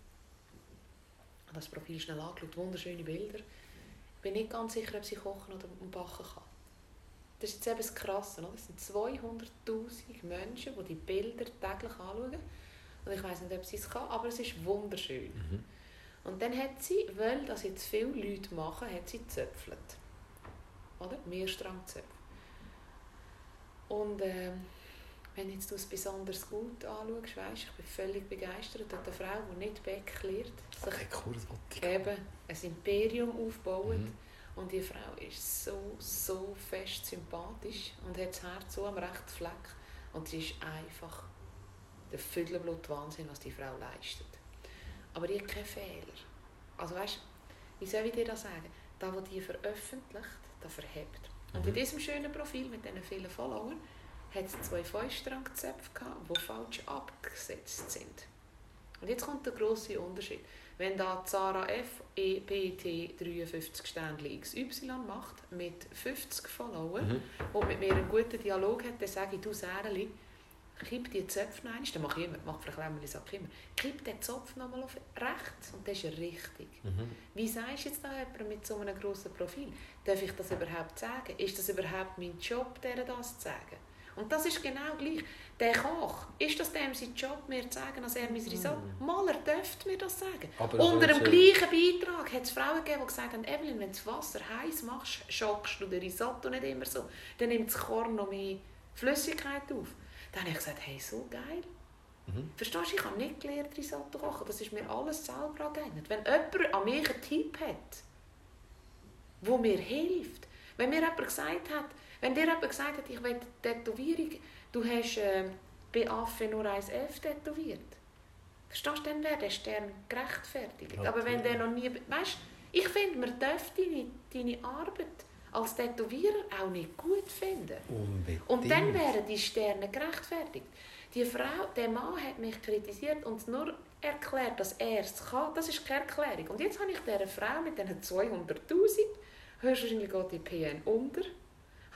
Ich habe das Profil schnell angeschaut, wunderschöne Bilder. Ich bin nicht ganz sicher, ob sie kochen oder backen kann. Das ist jetzt eben das Krasse. Oder? Es sind 200'000 Menschen, die die Bilder täglich anschauen. Und ich weiß nicht, ob sie es kann, aber es ist wunderschön. Mhm. Und dann hat sie, weil das jetzt viele Leute machen, hat sie gezöpfelt. Oder? Mehrstrangzöpfe. Und ähm, wenn jetzt du es besonders gut anschaust, weißt, ich bin völlig begeistert, hat eine Frau, die nicht lernt, sich Okay, eben ein Imperium aufbaut. Mhm. Und die Frau ist so, so fest sympathisch und hat das Herz so am rechten Fleck. Und sie ist einfach der Viertelblut Wahnsinn, was die Frau leistet. Aber die hat keinen Fehler. Also weißt wie soll ich dir das sagen? Da, wo die veröffentlicht, da verhebt. Und in Mhm. diesem schönen Profil mit diesen vielen Followern hat es zwei Feuerstrangzöpfe gehabt, die falsch abgesetzt sind. Und jetzt kommt der grosse Unterschied. Wenn da Zara F E EPT 53 Sternchen XY macht, mit 50 Followern Mhm. und mit mir einen guten Dialog hat, dann sage ich, du Säreli, kipp die Zöpfe rein, das mache ich immer, mache Frau Klemmerli sagt immer, kipp den Zopf nochmal auf rechts und das ist ja richtig. Mhm. Wie sagst du jetzt da jemand mit so einem grossen Profil? Darf ich das überhaupt sagen? Ist das überhaupt mein Job, der das zu sagen? Und das ist genau gleich. Der Koch, ist das dem sein Job, mir zu sagen, dass er mein Risotto... Mm. Mal, er dürfte mir das sagen. Aber Unter das dem ist gleichen Beitrag hat es Frauen gegeben, die gesagt haben, Evelyn, wenn du das Wasser heiß machst, schockst du den Risotto nicht immer so. Dann nimmt das Korn noch mehr Flüssigkeit auf. Dann habe ich gesagt, hey, so geil. Mhm. Verstehst du, ich habe nicht gelernt, Risotto kochen. Das ist mir alles selber angeeignet. Wenn jemand an mich einen Tipp hat, der mir hilft, wenn mir jemand gesagt hat, wenn dir jemand gesagt hat, ich will Tätowierung, du hast äh, bei Affe nur ein F tätowiert. Verstehst du, dann wäre der Stern gerechtfertigt. Aber wenn der noch nie... Weißt ich finde, man darf deine, deine Arbeit als Tätowierer auch nicht gut finden. Unbedingt. Und dann wären die Sterne gerechtfertigt. Die Frau, der Mann hat mich kritisiert und nur erklärt, dass er es kann. Das ist keine Erklärung. Und jetzt habe ich dieser Frau mit diesen 200'000, höchstwahrscheinlich geht die PN unter,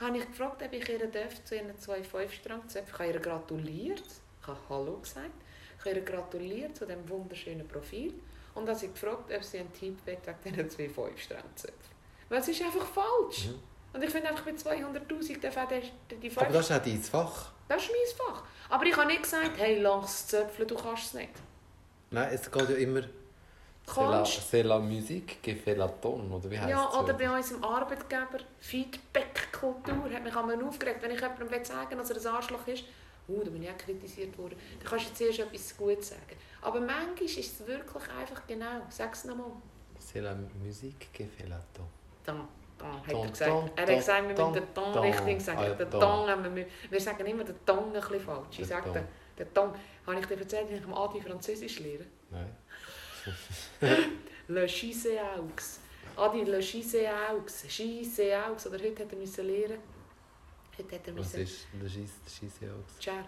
habe ich gefragt, ob ich ihr darf zu ihren zwei Fünfstrang-Zöpfen. Ich habe ihr gratuliert, ich habe Hallo gesagt, ich habe ihr gratuliert zu diesem wunderschönen Profil und habe sie gefragt, ob sie einen Tipp will wegen diesen zwei Fünfstrang-Zöpfen. Weil es ist einfach falsch. Mhm. Und ich finde einfach, mit 200'000 darf auch der, die Aber das ist auch dein Fach. das ist mein Fach. Aber ich habe nicht gesagt, hey, lass Zöpfeln, du kannst es nicht. Nein, es geht ja immer... C'est la, Kannst. c'est la musique qui fait la tonne, oder wie heisst Ja, es? oder bei unserem Arbeitgeber, Feedback-Kultur, hat mich einmal aufgeregt. Wenn ich jemandem will sagen dass er ein Arschloch ist, uh, da bin ich auch kritisiert worden, dann kannst du zuerst etwas Gutes sagen. Aber manchmal ist es wirklich einfach genau, sag es nochmal. C'est la musique qui fait la. Ton, ton, hat Ton, er gesagt. ton, er hat ton, gesagt, wir ton, müssen den Ton ton. richtig sagen. Ah, ja, den ton. Ton haben wir, wir sagen immer den Ton ein bisschen falsch. Ich Den sage Ton. den, den Ton. Habe ich dir erzählt, wie ich am Adi Französisch lehre? Nein. Le Schisse Aux. Adi, Le Schisse Aux. Schisse Aux. Oder heute hat er müssen lernen. Heute hat er Was müssen... ist le Schisse Schisse aus? Cher.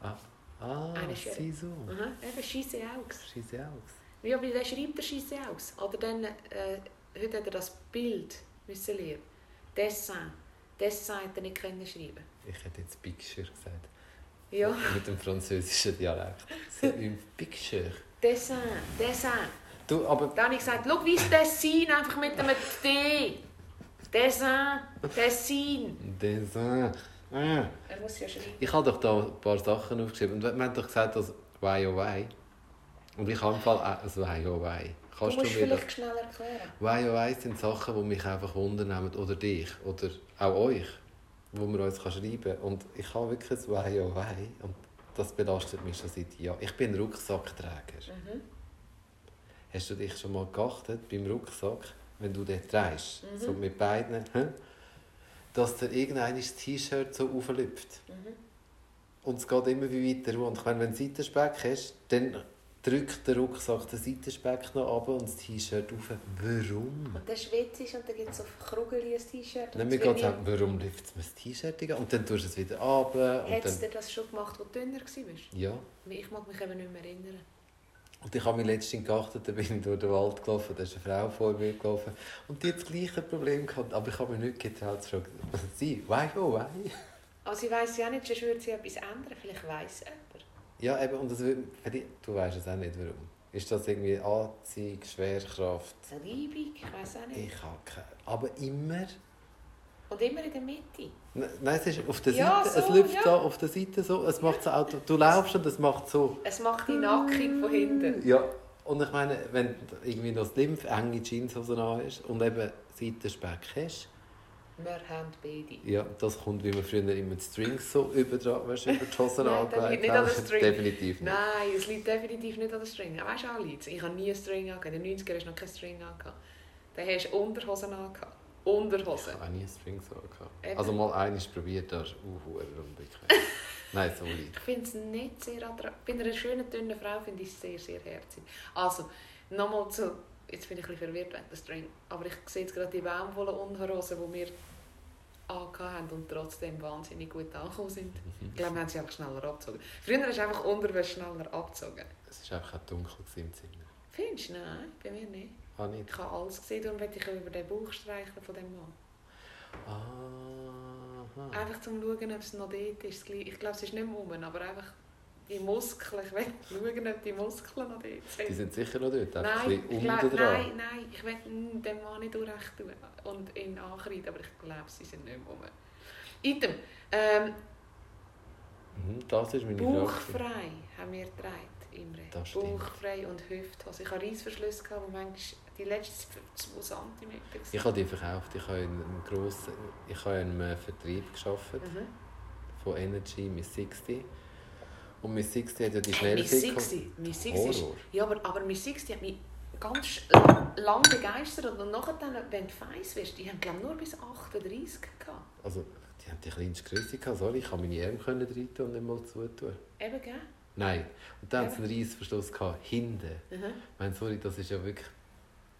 Ah, ah Eine Schere. sie so. Aha, eben Schisse Aux. Schisse aus. Wie aber der schreibt der Schisse Aux. Oder dann, äh, heute hat er das Bild müssen lernen. Dessin. Dessin hat er nicht können schreiben. Ich hätte jetzt Picture gesagt. Ja. Mit dem französischen Dialekt. Picture. Dessin. Dessin. Du, aber Dann habe ich gesagt, schau, wie das Dessin, einfach mit einem D. Dessin. Dessin. Dessin. Ah. Er muss ja schreiben. Ich habe doch da ein paar Sachen aufgeschrieben. Und wir haben doch gesagt, dass Why. Und ich habe im Fall auch ein Why Why. Du Kannst musst du mir das... vielleicht schnell erklären. Why sind Sachen, die mich einfach wundern oder dich oder auch euch, wo man uns kann schreiben kann. Und ich habe wirklich ein Why oh und das belastet mich schon seit Jahren. Ich bin Rucksackträger. Mhm. Hast du dich schon mal geachtet beim Rucksack, wenn du den trägst, Mhm. so mit beiden, dass dir irgendein das T-Shirt so auflüpft. Mhm. Und es geht immer wie weiter runter. Ich meine, wenn du Seitenspeck hast, dann drückt der Rucksack den Seitenspeck noch ab und das T-Shirt auf. Warum? Und dann schwitzt es und dann gibt es auf Krugeli ein T-Shirt. Dann mir es geht sagen, warum es mir das T-Shirt an? Und dann tust du es wieder ab. Hättest du das schon gemacht, als du dünner warst? ja. Ich mag mich eben nicht mehr erinnern. Und ich habe mich letztens geachtet, da bin ich durch den Wald gelaufen, da ist eine Frau vor mir gelaufen. Und die hat das gleiche Problem gehabt, aber ich habe mich nicht getraut zu fragen, sie, why, oh, why? Aber sie weiss ja nicht, sonst würde sie etwas ändern. Vielleicht weiss jemand. Ja, eben, und das, vielleicht- du weißt es auch nicht, warum. Ist das irgendwie Anziehung, Schwerkraft? Liebig, ich weiss auch nicht. Ich habe keine. Aber immer. Und immer in der Mitte. N- Nein, es ist auf der Ja, Seite. es so, läuft ja. da auf der Seite so. Es macht so Auto. Du laufst und es macht so. Es macht die Nackung von hinten. Ja. Und ich meine, wenn irgendwie noch slim, enge Jeanshosen an hast und eben Seitenspeck hast, Wir haben beide. ja, das kommt, wie man früher immer die Strings so über, weißt, über die Hosen angelegt haben. Definitiv nicht. Nein, es liegt definitiv nicht an der String. Weißt du auch, Liz? Ich habe nie eine String angehabt. In den 90ern hast du noch keine String angehabt. Dann hast du Unterhosen angehabt. Ich Unterhosen. habe auch nie einen String so gehabt. Eben. Also mal eines probiert, das ist uh, unbequem. Nein, sorry. Ich finde es nicht sehr attraktiv. Bei einer schönen, dünnen Frau finde ich es sehr, sehr herzig. Also, nochmal zu... Jetzt bin ich ein bisschen verwirrt wegen der String. Aber ich sehe jetzt gerade die Baumwolle-Unterhosen, die wir angehabt haben und trotzdem wahnsinnig gut angekommen sind. Ich glaube, wir haben sie einfach schneller abgezogen. Früher du einfach Unterwäsche schneller abgezogen. Es war einfach auch dunkel im Zimmer. Findest du? Nein, bei mir nicht. Ah, nicht? Ich habe alles gesehen, darum möchte ich über den Bauch streicheln von dem Mann. Ah. Aha. Einfach zum Schauen, ob es noch dort ist. Ich glaube, es ist nicht mehr rum, aber einfach die Muskeln. Ich will schauen, ob die Muskeln noch dort sind. Die sind sicher noch dort, einfach nein, ein glaub, nein, nein, ich will dem Mann nicht recht tun und ihn ankreiden, aber ich glaube, sie sind nicht mehr rum. Item. Ähm, Mhm, das ist meine Frage. Bauchfrei haben wir getragen, Imre. Das. Bauchfrei und Hüfthose. Ich hatte Reissverschlüsse, gehabt, wo manchmal die letzten 2 cm. Ich habe die verkauft. Ich habe in einem grossen, ich habe in einem Vertrieb gearbeitet, Mhm. von Energy Miss 60. Und Miss 60 hat ja die Hey, schnelle Miss 60, Miss 60 ist, Horror. ja, aber, aber Miss 60 hat mich ganz la- lang begeistert und nachher, dann, wenn du feiss wirst, die haben glaube nur bis 38 gehabt. Also, die haben die kleinste Größe gehabt. Sorry, ich konnte meine Arme können rein tun und nicht mal zutun. Eben, gell? Nein. Und dann Ja. haben sie einen Reissverschluss gehabt, hinten. Mhm. Ich meine, sorry, das ist ja wirklich...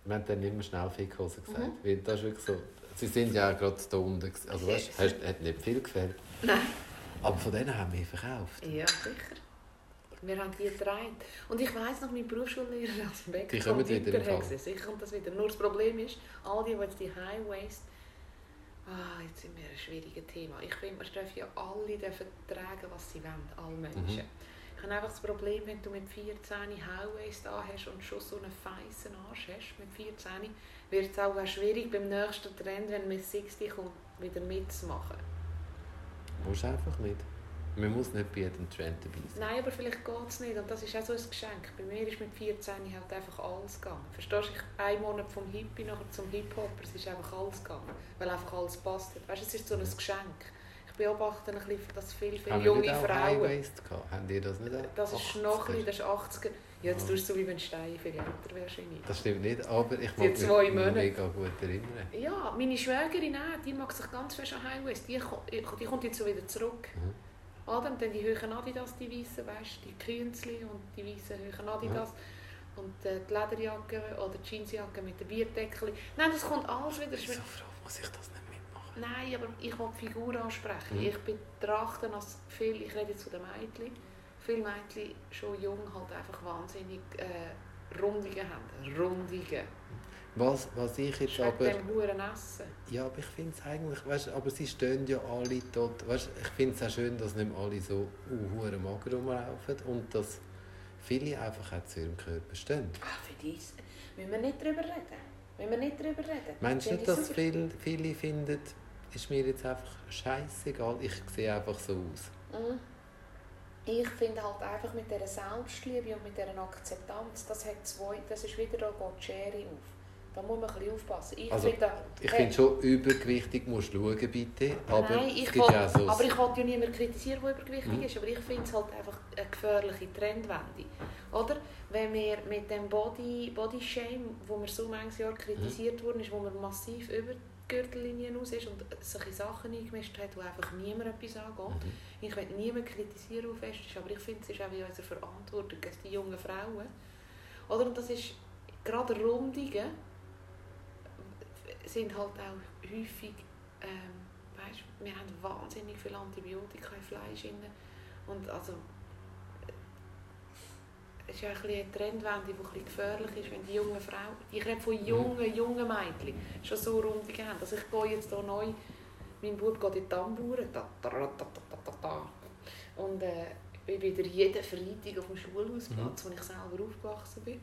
Wir haben dann immer schnell Fickhose gesagt. Mhm. Weil das ist wirklich so... Sie sind ja auch gerade da unten. Also weißt, hast, hat nicht viel gefällt. Nein. Aber von denen haben wir verkauft. Ja, sicher. Wir haben die getragen. Und ich weiss noch, mein Berufsschullehrer als Bäcker Die kommen wieder im Fall. Sicher kommt das wieder. Nur das Problem ist, all die, die jetzt die High Waist... Ah, jetzt sind wir ein schwieriges Thema. Ich finde, wir dürfen ja alle dürfen tragen, was sie wollen, alle Menschen. Mhm. Ich habe einfach das Problem, wenn du mit 14 High Waist hast und schon so einen feissen Arsch hast, mit 14, wird es auch schwierig beim nächsten Trend, wenn mit 60 kommt, wieder mitzumachen. Musst einfach nicht. Man muss nicht bei jedem Trend dabei sein. Nein, aber vielleicht geht es nicht. Und das ist auch so ein Geschenk. Bei mir ist mit 14 halt einfach alles gegangen. Verstehst du? Ich einen Monat vom Hippie nachher zum Hip-Hopper, es ist einfach alles gegangen. Weil einfach alles passt hat. Weißt du, es ist so ein Geschenk. Ich beobachte ein bisschen, dass viele, viele Haben wir junge nicht Frauen... Haben die das nicht auch? Das ist 80er? noch ein bisschen, das ist 80er. Ja, jetzt Ja. tust du so, wie wenn Stein viel älter wärst wie ich. Das stimmt nicht, aber ich mag mich mega gut erinnern. Ja, meine Schwägerin auch, die mag sich ganz fest an High West. Die, die kommt jetzt so wieder zurück. Mhm. Und dann die hohen Adidas, die weißen, weißt die Künzli und die weißen hohen Adidas. Und äh, die Lederjacke oder die Jeansjacke mit dem Bierdeckel. Nein, das kommt alles wieder. Ich bin so froh, muss ich das nicht mitmachen. Nein, aber ich will die Figur ansprechen. Mhm. Ich betrachte als viel, ich rede jetzt von den Mädchen, viele Mädchen schon jung halt einfach wahnsinnig äh, Rundungen haben. Rundungen. Was, was ich jetzt Wegen aber... dem Huren Essen. Ja, aber ich finde es eigentlich, weißt, aber sie stehen ja alle dort. Weißt, ich finde es auch schön, dass nicht alle so uh, mager rumlaufen und dass viele einfach auch zu ihrem Körper stehen. Ah, für dies müssen wir nicht drüber reden. Müssen wir nicht drüber reden. Meinst du nicht, ich dass viele, viele finden, ist mir jetzt einfach scheißegal, ich sehe einfach so aus? Mhm. Ich finde halt einfach mit dieser Selbstliebe und mit dieser Akzeptanz, das, hat zwei, das ist wieder, da geht die Schere auf. Da muss man ein bisschen aufpassen. Ich Also, finde hey, finde schon, übergewichtig musst du schauen, bitte. Aber Nein, ich will, ja so... aber ich will ja niemanden kritisieren, der übergewichtig Mhm. ist, aber ich finde es halt einfach eine gefährliche Trendwende. Oder? Wenn wir mit dem Body, Body Shame, wo wir so manches Jahr kritisiert Mhm. worden ist, wo man massiv über Gürtellinie aus ist und solche Sachen eingemischt hat, wo einfach niemand etwas angeht. Mhm. Ich will niemanden kritisieren, der fest ist, aber ich finde, es ist auch in unserer Verantwortung, dass die jungen Frauen, oder? Und das ist gerade Rundungen, sind halt auch häufig, ähm, weißt, wir haben wahnsinnig viel Antibiotika im Fleisch drin. und also es ist ja ein eine Trendwende, die ein bisschen gefährlich ist, wenn die jungen Frauen, ich rede von jungen, jungen Mädchen, schon so Rundungen haben. Also ich gehe jetzt hier neu, mein Bub geht in die Tamburen, da, da, da, da, da, da, und äh, ich bin wieder jeden Freitag auf dem Schulhausplatz, wo ich selber aufgewachsen bin.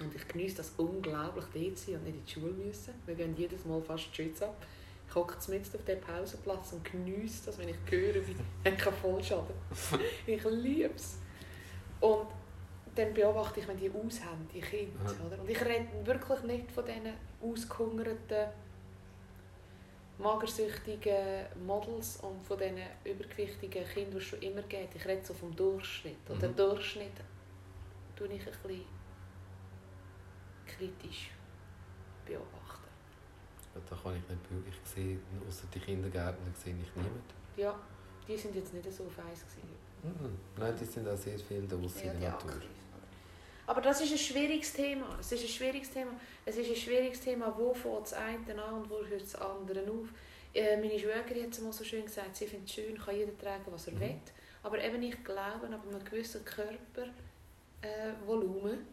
Und ich genieße das unglaublich, dort zu sein und nicht in die Schule müssen. Wir gehen jedes Mal fast die Schütze ab. Ich hocke mit auf diesem Pausenplatz und genieße das, wenn ich höre, wie ich kann vollschaden Ich liebe es. Und dann beobachte ich, wenn die aushaben, die Kinder. Aha. Oder? Und ich rede wirklich nicht von diesen ausgehungerten, magersüchtigen Models und von diesen übergewichtigen Kindern, die es schon immer geht. Ich rede so vom Durchschnitt. Und den Mhm. Durchschnitt tue ich ein bisschen kritisch beobachten. Da kann ich nicht wirklich sehen, außer die Kindergärtner sehe ich niemanden. Ja, die sind jetzt nicht so feiss gewesen. Mhm. Nein, die sind auch sehr viel draußen Ja, in der Natur. aktiv. Aber das ist ein schwieriges Thema. Es ist ein schwieriges Thema. Es ist ein schwieriges Thema, wo fängt das eine an und wo hört das andere auf. Äh, meine Schwägerin hat es mal so schön gesagt, sie findet es schön, kann jeder tragen, was er Mhm. will. Aber eben ich glaube, ab einem gewissen Körpervolumen äh,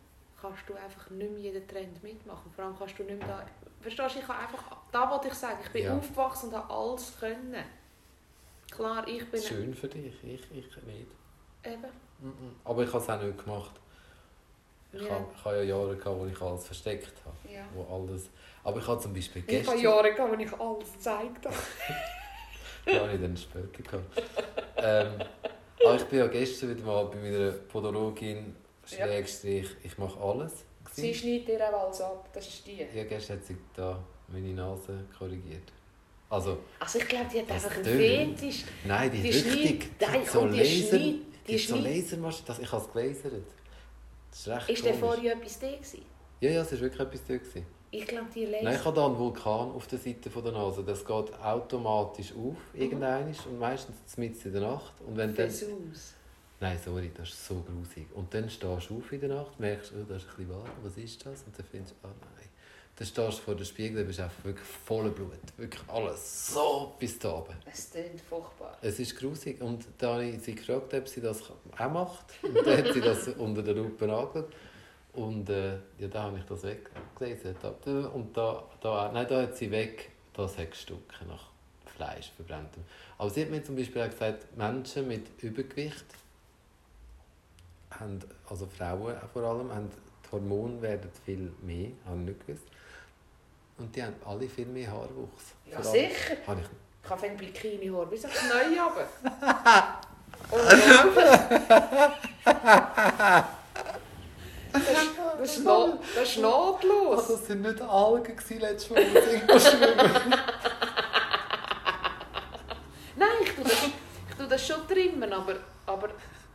kannst du einfach nicht mehr jeden Trend mitmachen. Vor allem kannst du nicht mehr da... Verstehst du, ich kann einfach... Da wollte ich sagen, ich bin Ja. aufgewachsen und habe alles können. Klar, ich bin... Schön für dich, ich, ich nicht. Eben. Mhm. Aber ich habe es auch nicht gemacht. Ich, Ja. habe, ja Jahre gehabt, wo ich alles versteckt habe. Ja. Wo alles... Aber ich habe zum Beispiel Ich habe gestern... Jahre gehabt, wo ich alles gezeigt habe. Ja, habe ich dann später gehabt. ähm, aber ich bin ja gestern wieder mal bei meiner Podologin. Schrägstrich, ich mache alles. Sie schneidet dir auch alles ab, das ist die. Ja, gestern hat sie da meine Nase korrigiert. Also, Also ich glaube, die hat einfach einen. Fetisch. nein, die, Die ist richtig. Die Nein, so die Laser... Die die ist so Lasermaschine, das, ich habe es gelasert. Das ist recht Ist der komisch. vorher etwas da gewesen? Ja, ja, es war wirklich etwas da. Gewesen. Ich glaube, die Laser... Nein, ich habe da einen Vulkan auf der Seite von der Nase. Das geht automatisch auf, Mhm. irgendwann und meistens mitten in der Nacht. Und wenn dann... Vesus. Nein, sorry, das ist so grusig. Und dann stehst du auf in der Nacht, merkst, oh, das ist ein bisschen warm, was ist das? Und dann findest du, ah nein. Dann stehst du vor dem Spiegel, dann bist einfach wirklich voller Blut. Wirklich alles so bis da oben. Es klingt furchtbar. Es ist grusig. Und da habe ich sie gefragt, ob sie das auch macht. Und dann hat sie das unter der Lupe angeschaut. Und äh, ja, da habe ich das weggelesen. Und da, da, nein, da hat sie weg, das hat gestunken nach Fleisch verbranntem. Aber sie hat mir zum Beispiel auch gesagt, Menschen mit Übergewicht, haben, also Frauen vor allem, haben, die Hormone werden viel mehr, habe ich nicht gewusst. Und die haben alle viel mehr Haarwuchs. Ja, Vor allem- sicher. Habe ich Ich habe ein Bikini-Haar bis aufs Neue runter. Das ist, das ist, not, das ist notlos. das waren nicht Algen letztes Mal, die irgendwo schwimmen. Nein, ich tue das, ich tue das schon trimmen, aber, aber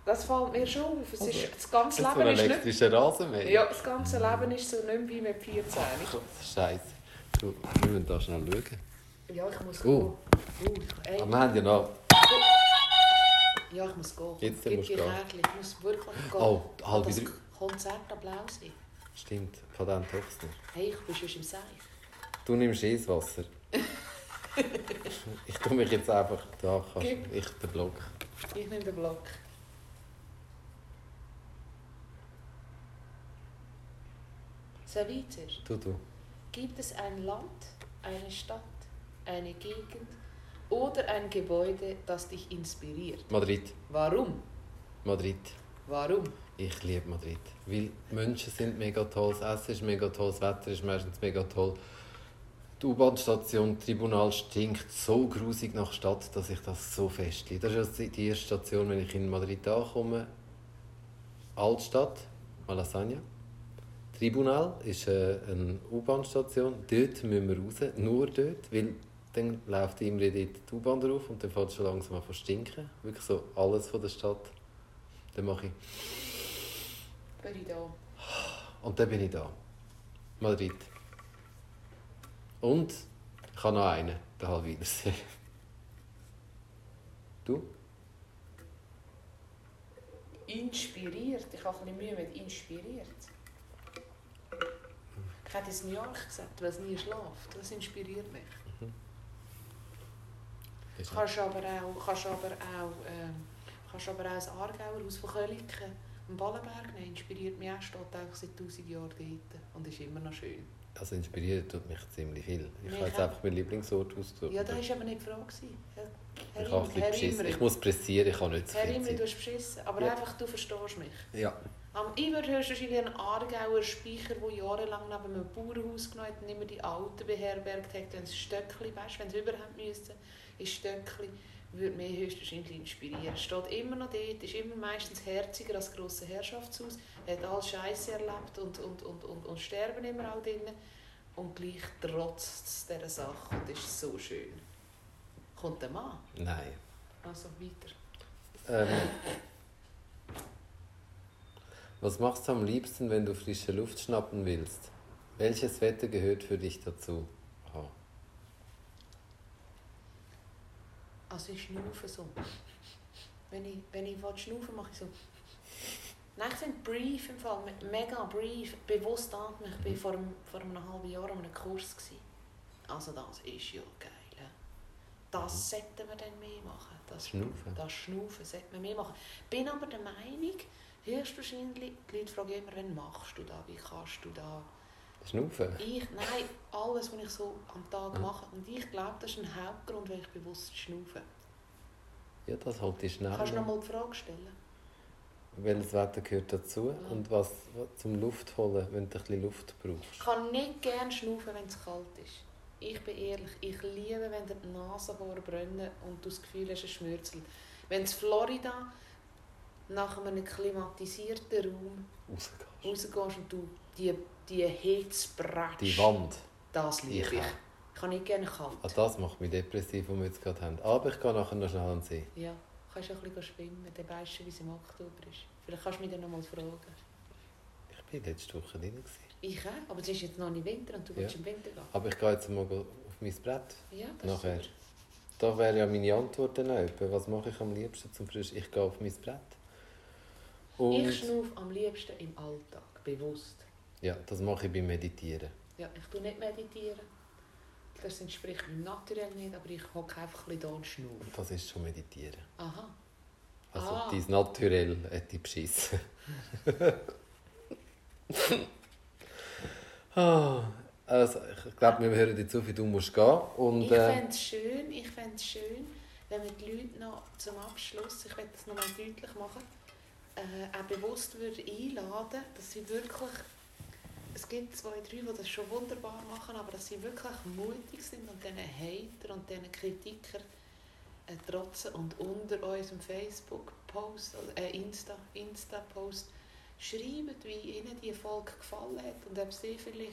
das fällt mir schon auf. Es ist, das ganze Das ein Leben ist nicht... elektrischer Rasenmäher. Ja, das ganze Leben ist so nicht mehr wie mit 14. Scheiße. Du, wir müssen da schnell schauen. Ja, ich muss Oh. gehen. Uh, ich, ey, Aber wir haben ja noch... ja, ich muss gehen. Jetzt Gib musst du dir gehen. Ich muss wirklich gehen. Oh, halb drei. Konzert Applaus sein. Stimmt, von dem Tochster. Hey, ich bin schon im Seich. Du nimmst eh das Wasser. ich tue mich jetzt einfach da. Kannst, Gib. ich den Block. Ich nehme den Block. So weiter. Du, du. Gibt es ein Land, eine Stadt, eine Gegend oder ein Gebäude, das dich inspiriert? Madrid. Warum? Madrid. Warum? Ich liebe Madrid. Weil Menschen sind mega toll, das Essen ist mega toll, das Wetter ist meistens mega toll. Die U-Bahn-Station, Tribunal stinkt so grusig nach Stadt, dass ich das so festliebe. Das ist also die erste Station, wenn ich in Madrid ankomme. Altstadt, Malasaña. Tribunal ist äh, eine U-Bahn-Station. Dort müssen wir raus, nur dort, weil dann läuft immer die U-Bahn drauf und dann fängt es schon langsam an zu stinken. Wirklich so alles von der Stadt. Dann mache ich Bin ich da? und dann bin ich da. Madrid. Und ich habe noch einen, den Halwidersee. Du? Inspiriert. Ich habe ein bisschen Mühe mit inspiriert. Ich hätte es New York gesagt, weil es nie schläft. Das inspiriert mich. Ist Kannst aber auch, kannst aber auch, kannst aber auch das Aargauer Haus von Köliken am Ballenberg nehmen. Inspiriert mich auch, steht auch seit tausend Jahren dort und ist immer noch schön. Also inspiriert tut mich ziemlich viel. Ich habe jetzt einfach meinen Lieblingsort ausgesucht. Ja, da war aber nicht die Frage. gewesen. Herr, Herr, ich, habe Herr ich muss pressieren, ich kann nicht so Herr viel Imri, du hast beschissen. Aber Ja. einfach, du verstehst mich. Ja. Am hörst du wahrscheinlich einen Aargauer Speicher, der jahrelang neben einem Bauernhaus genommen hat und immer die Alten beherbergt hat. Wenn es Stöckli, weißt, wenn sie überhaupt müssen, ist Stöckli, würde mich höchstwahrscheinlich inspirieren. Es steht immer noch dort, ist immer meistens herziger als das grosse Herrschaftshaus, hat alles Scheiße erlebt und, und, und, und, und sterben immer auch drinnen. Und gleich trotzt es dieser Sache und ist so schön. Kommt der Mann? Nein. Also weiter. Ähm, was machst du am liebsten, wenn du frische Luft schnappen willst? Welches Wetter gehört für dich dazu? Aha. Also ich schnaufe so. Wenn ich, wenn ich schnaufen mache ich so. Nein, ich finde Brief im Fall, me- mega Brief, bewusst atmen. Ich war vor, einem- vor einem halben Jahr an einem Kurs. Gewesen. Also das ist ja geil. Das sollten wir dann mehr machen. Das, Schnaufen? das Schnaufen sollten wir mehr machen. Bin aber der Meinung, höchstwahrscheinlich, die Leute fragen immer, wann machst du da, wie kannst du da. Schnaufen? Ich, nein, alles, was ich so am Tag mache. Und ich glaube, das ist ein Hauptgrund, weil ich bewusst schnaufe. Ja, das halt ist schnell. Kannst du noch mal die Frage stellen? Welches Wetter gehört dazu Ja. und was, zum Luft holen, wenn du ein bisschen Luft brauchst? Ich kann nicht gerne schnaufen, wenn es kalt ist. Ich bin ehrlich, ich liebe, wenn die Nasenhaare brennen und du das Gefühl hast, es schmürzelt. Wenn in Florida nach einem klimatisierten Raum Rausgehst. rausgehst und du die, die Hitze bratschst, Die Wand. das liebe Ich ich. auch. Kann nicht gerne kalt. Ah, das macht mich depressiv, was wir jetzt gerade haben. Aber ich gehe nachher noch schnell an See. Ja, kannst ja ein bisschen schwimmen, dann weißt du, wie es im Oktober ist. Vielleicht kannst du mich dann noch mal fragen. Ich war letzte Woche drin. Ich auch, aber es ist jetzt noch nicht Winter und du willst im Winter gehen. Aber ich gehe jetzt mal auf mein Brett. Ja, das Nachher. ist super. Da wäre ja meine Antwort dann auch. Was mache ich am liebsten zum Frisch? Ich gehe auf mein Brett. Und Ich schnaufe am liebsten im Alltag, bewusst. ja, das mache ich beim Meditieren. Ja, ich tue nicht meditieren. Das entspricht mir naturell nicht, aber ich hocke einfach ein bisschen da und schnaufe. Das ist schon Meditieren. Aha. Also Ah. dein Naturell hat dich beschissen. ah, also, ich glaube, wir hören jetzt auf, wie du musst gehen. Und, ich äh, fände es schön, ich schön, wenn wir die Leute noch zum Abschluss, ich werde das nochmal deutlich machen, äh, auch bewusst würde einladen, dass sie wirklich, es gibt zwei, drei, die das schon wunderbar machen, aber dass sie wirklich mutig sind und diesen Hater und diesen Kritikern äh, trotzen und unter unserem Facebook-Post, äh, Insta, Insta-Post, schreiben, wie ihnen die Folge gefallen hat und ob sie vielleicht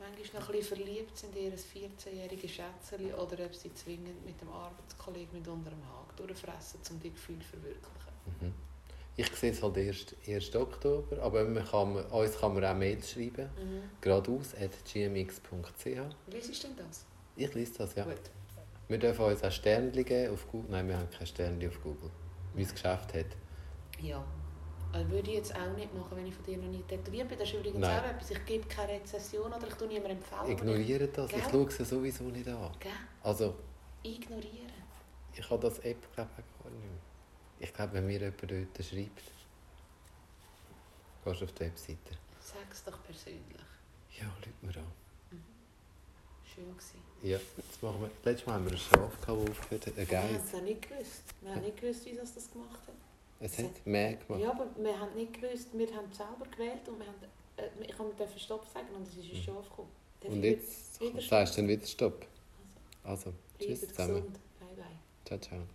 manchmal noch ein bisschen verliebt sind in ihr 14-jähriges Schätzchen oder ob sie zwingend mit dem Arbeitskollegen mit unter dem Haken durchfressen, um die Gefühle zu verwirklichen. mhm. Ich sehe es halt erst 1. Oktober, aber man kann, uns kann man auch Mails schreiben. Mhm. geradeaus at gmx.ch. Wie ist denn das? Ich lese das, ja. Gut. Wir dürfen uns auch Sternchen geben auf Google. Nein, wir haben keine Sternchen auf Google. Mein Geschäft hat. Ja. Das würde ich jetzt auch nicht machen, wenn ich von dir noch nicht tätowiert bin. Das ist übrigens Nein. auch etwas. Ich gebe keine Rezession oder ich tue niemandem empfehlen. Ignoriere das. Ich Gell? schaue sie sowieso nicht an. Gell? Also, Ignorieren. ich habe das App glaube ich gar nicht mehr. Ich glaube, wenn mir jemand dort schreibt, gehst du auf die Webseite. Sag es doch persönlich. Ja, lügt mir an. Schön gewesen. Ja, jetzt machen wir... Letztes Mal haben wir ein Schaf das aufgehört hat. Ein Wir haben Geiss. es ja nicht gewusst. Wir haben nicht gewusst, wie das das gemacht hat. Es hat mehr gemacht. Ja, aber wir haben nicht gewusst, wir haben es selber gewählt und wir haben, äh, ich dürfen Stopp sagen und es ist ein Schaf gekommen. Darf Und jetzt sagst du dann wieder Stopp. Also, Also, tschüss zusammen. gesund. Bye bye. Ciao, ciao.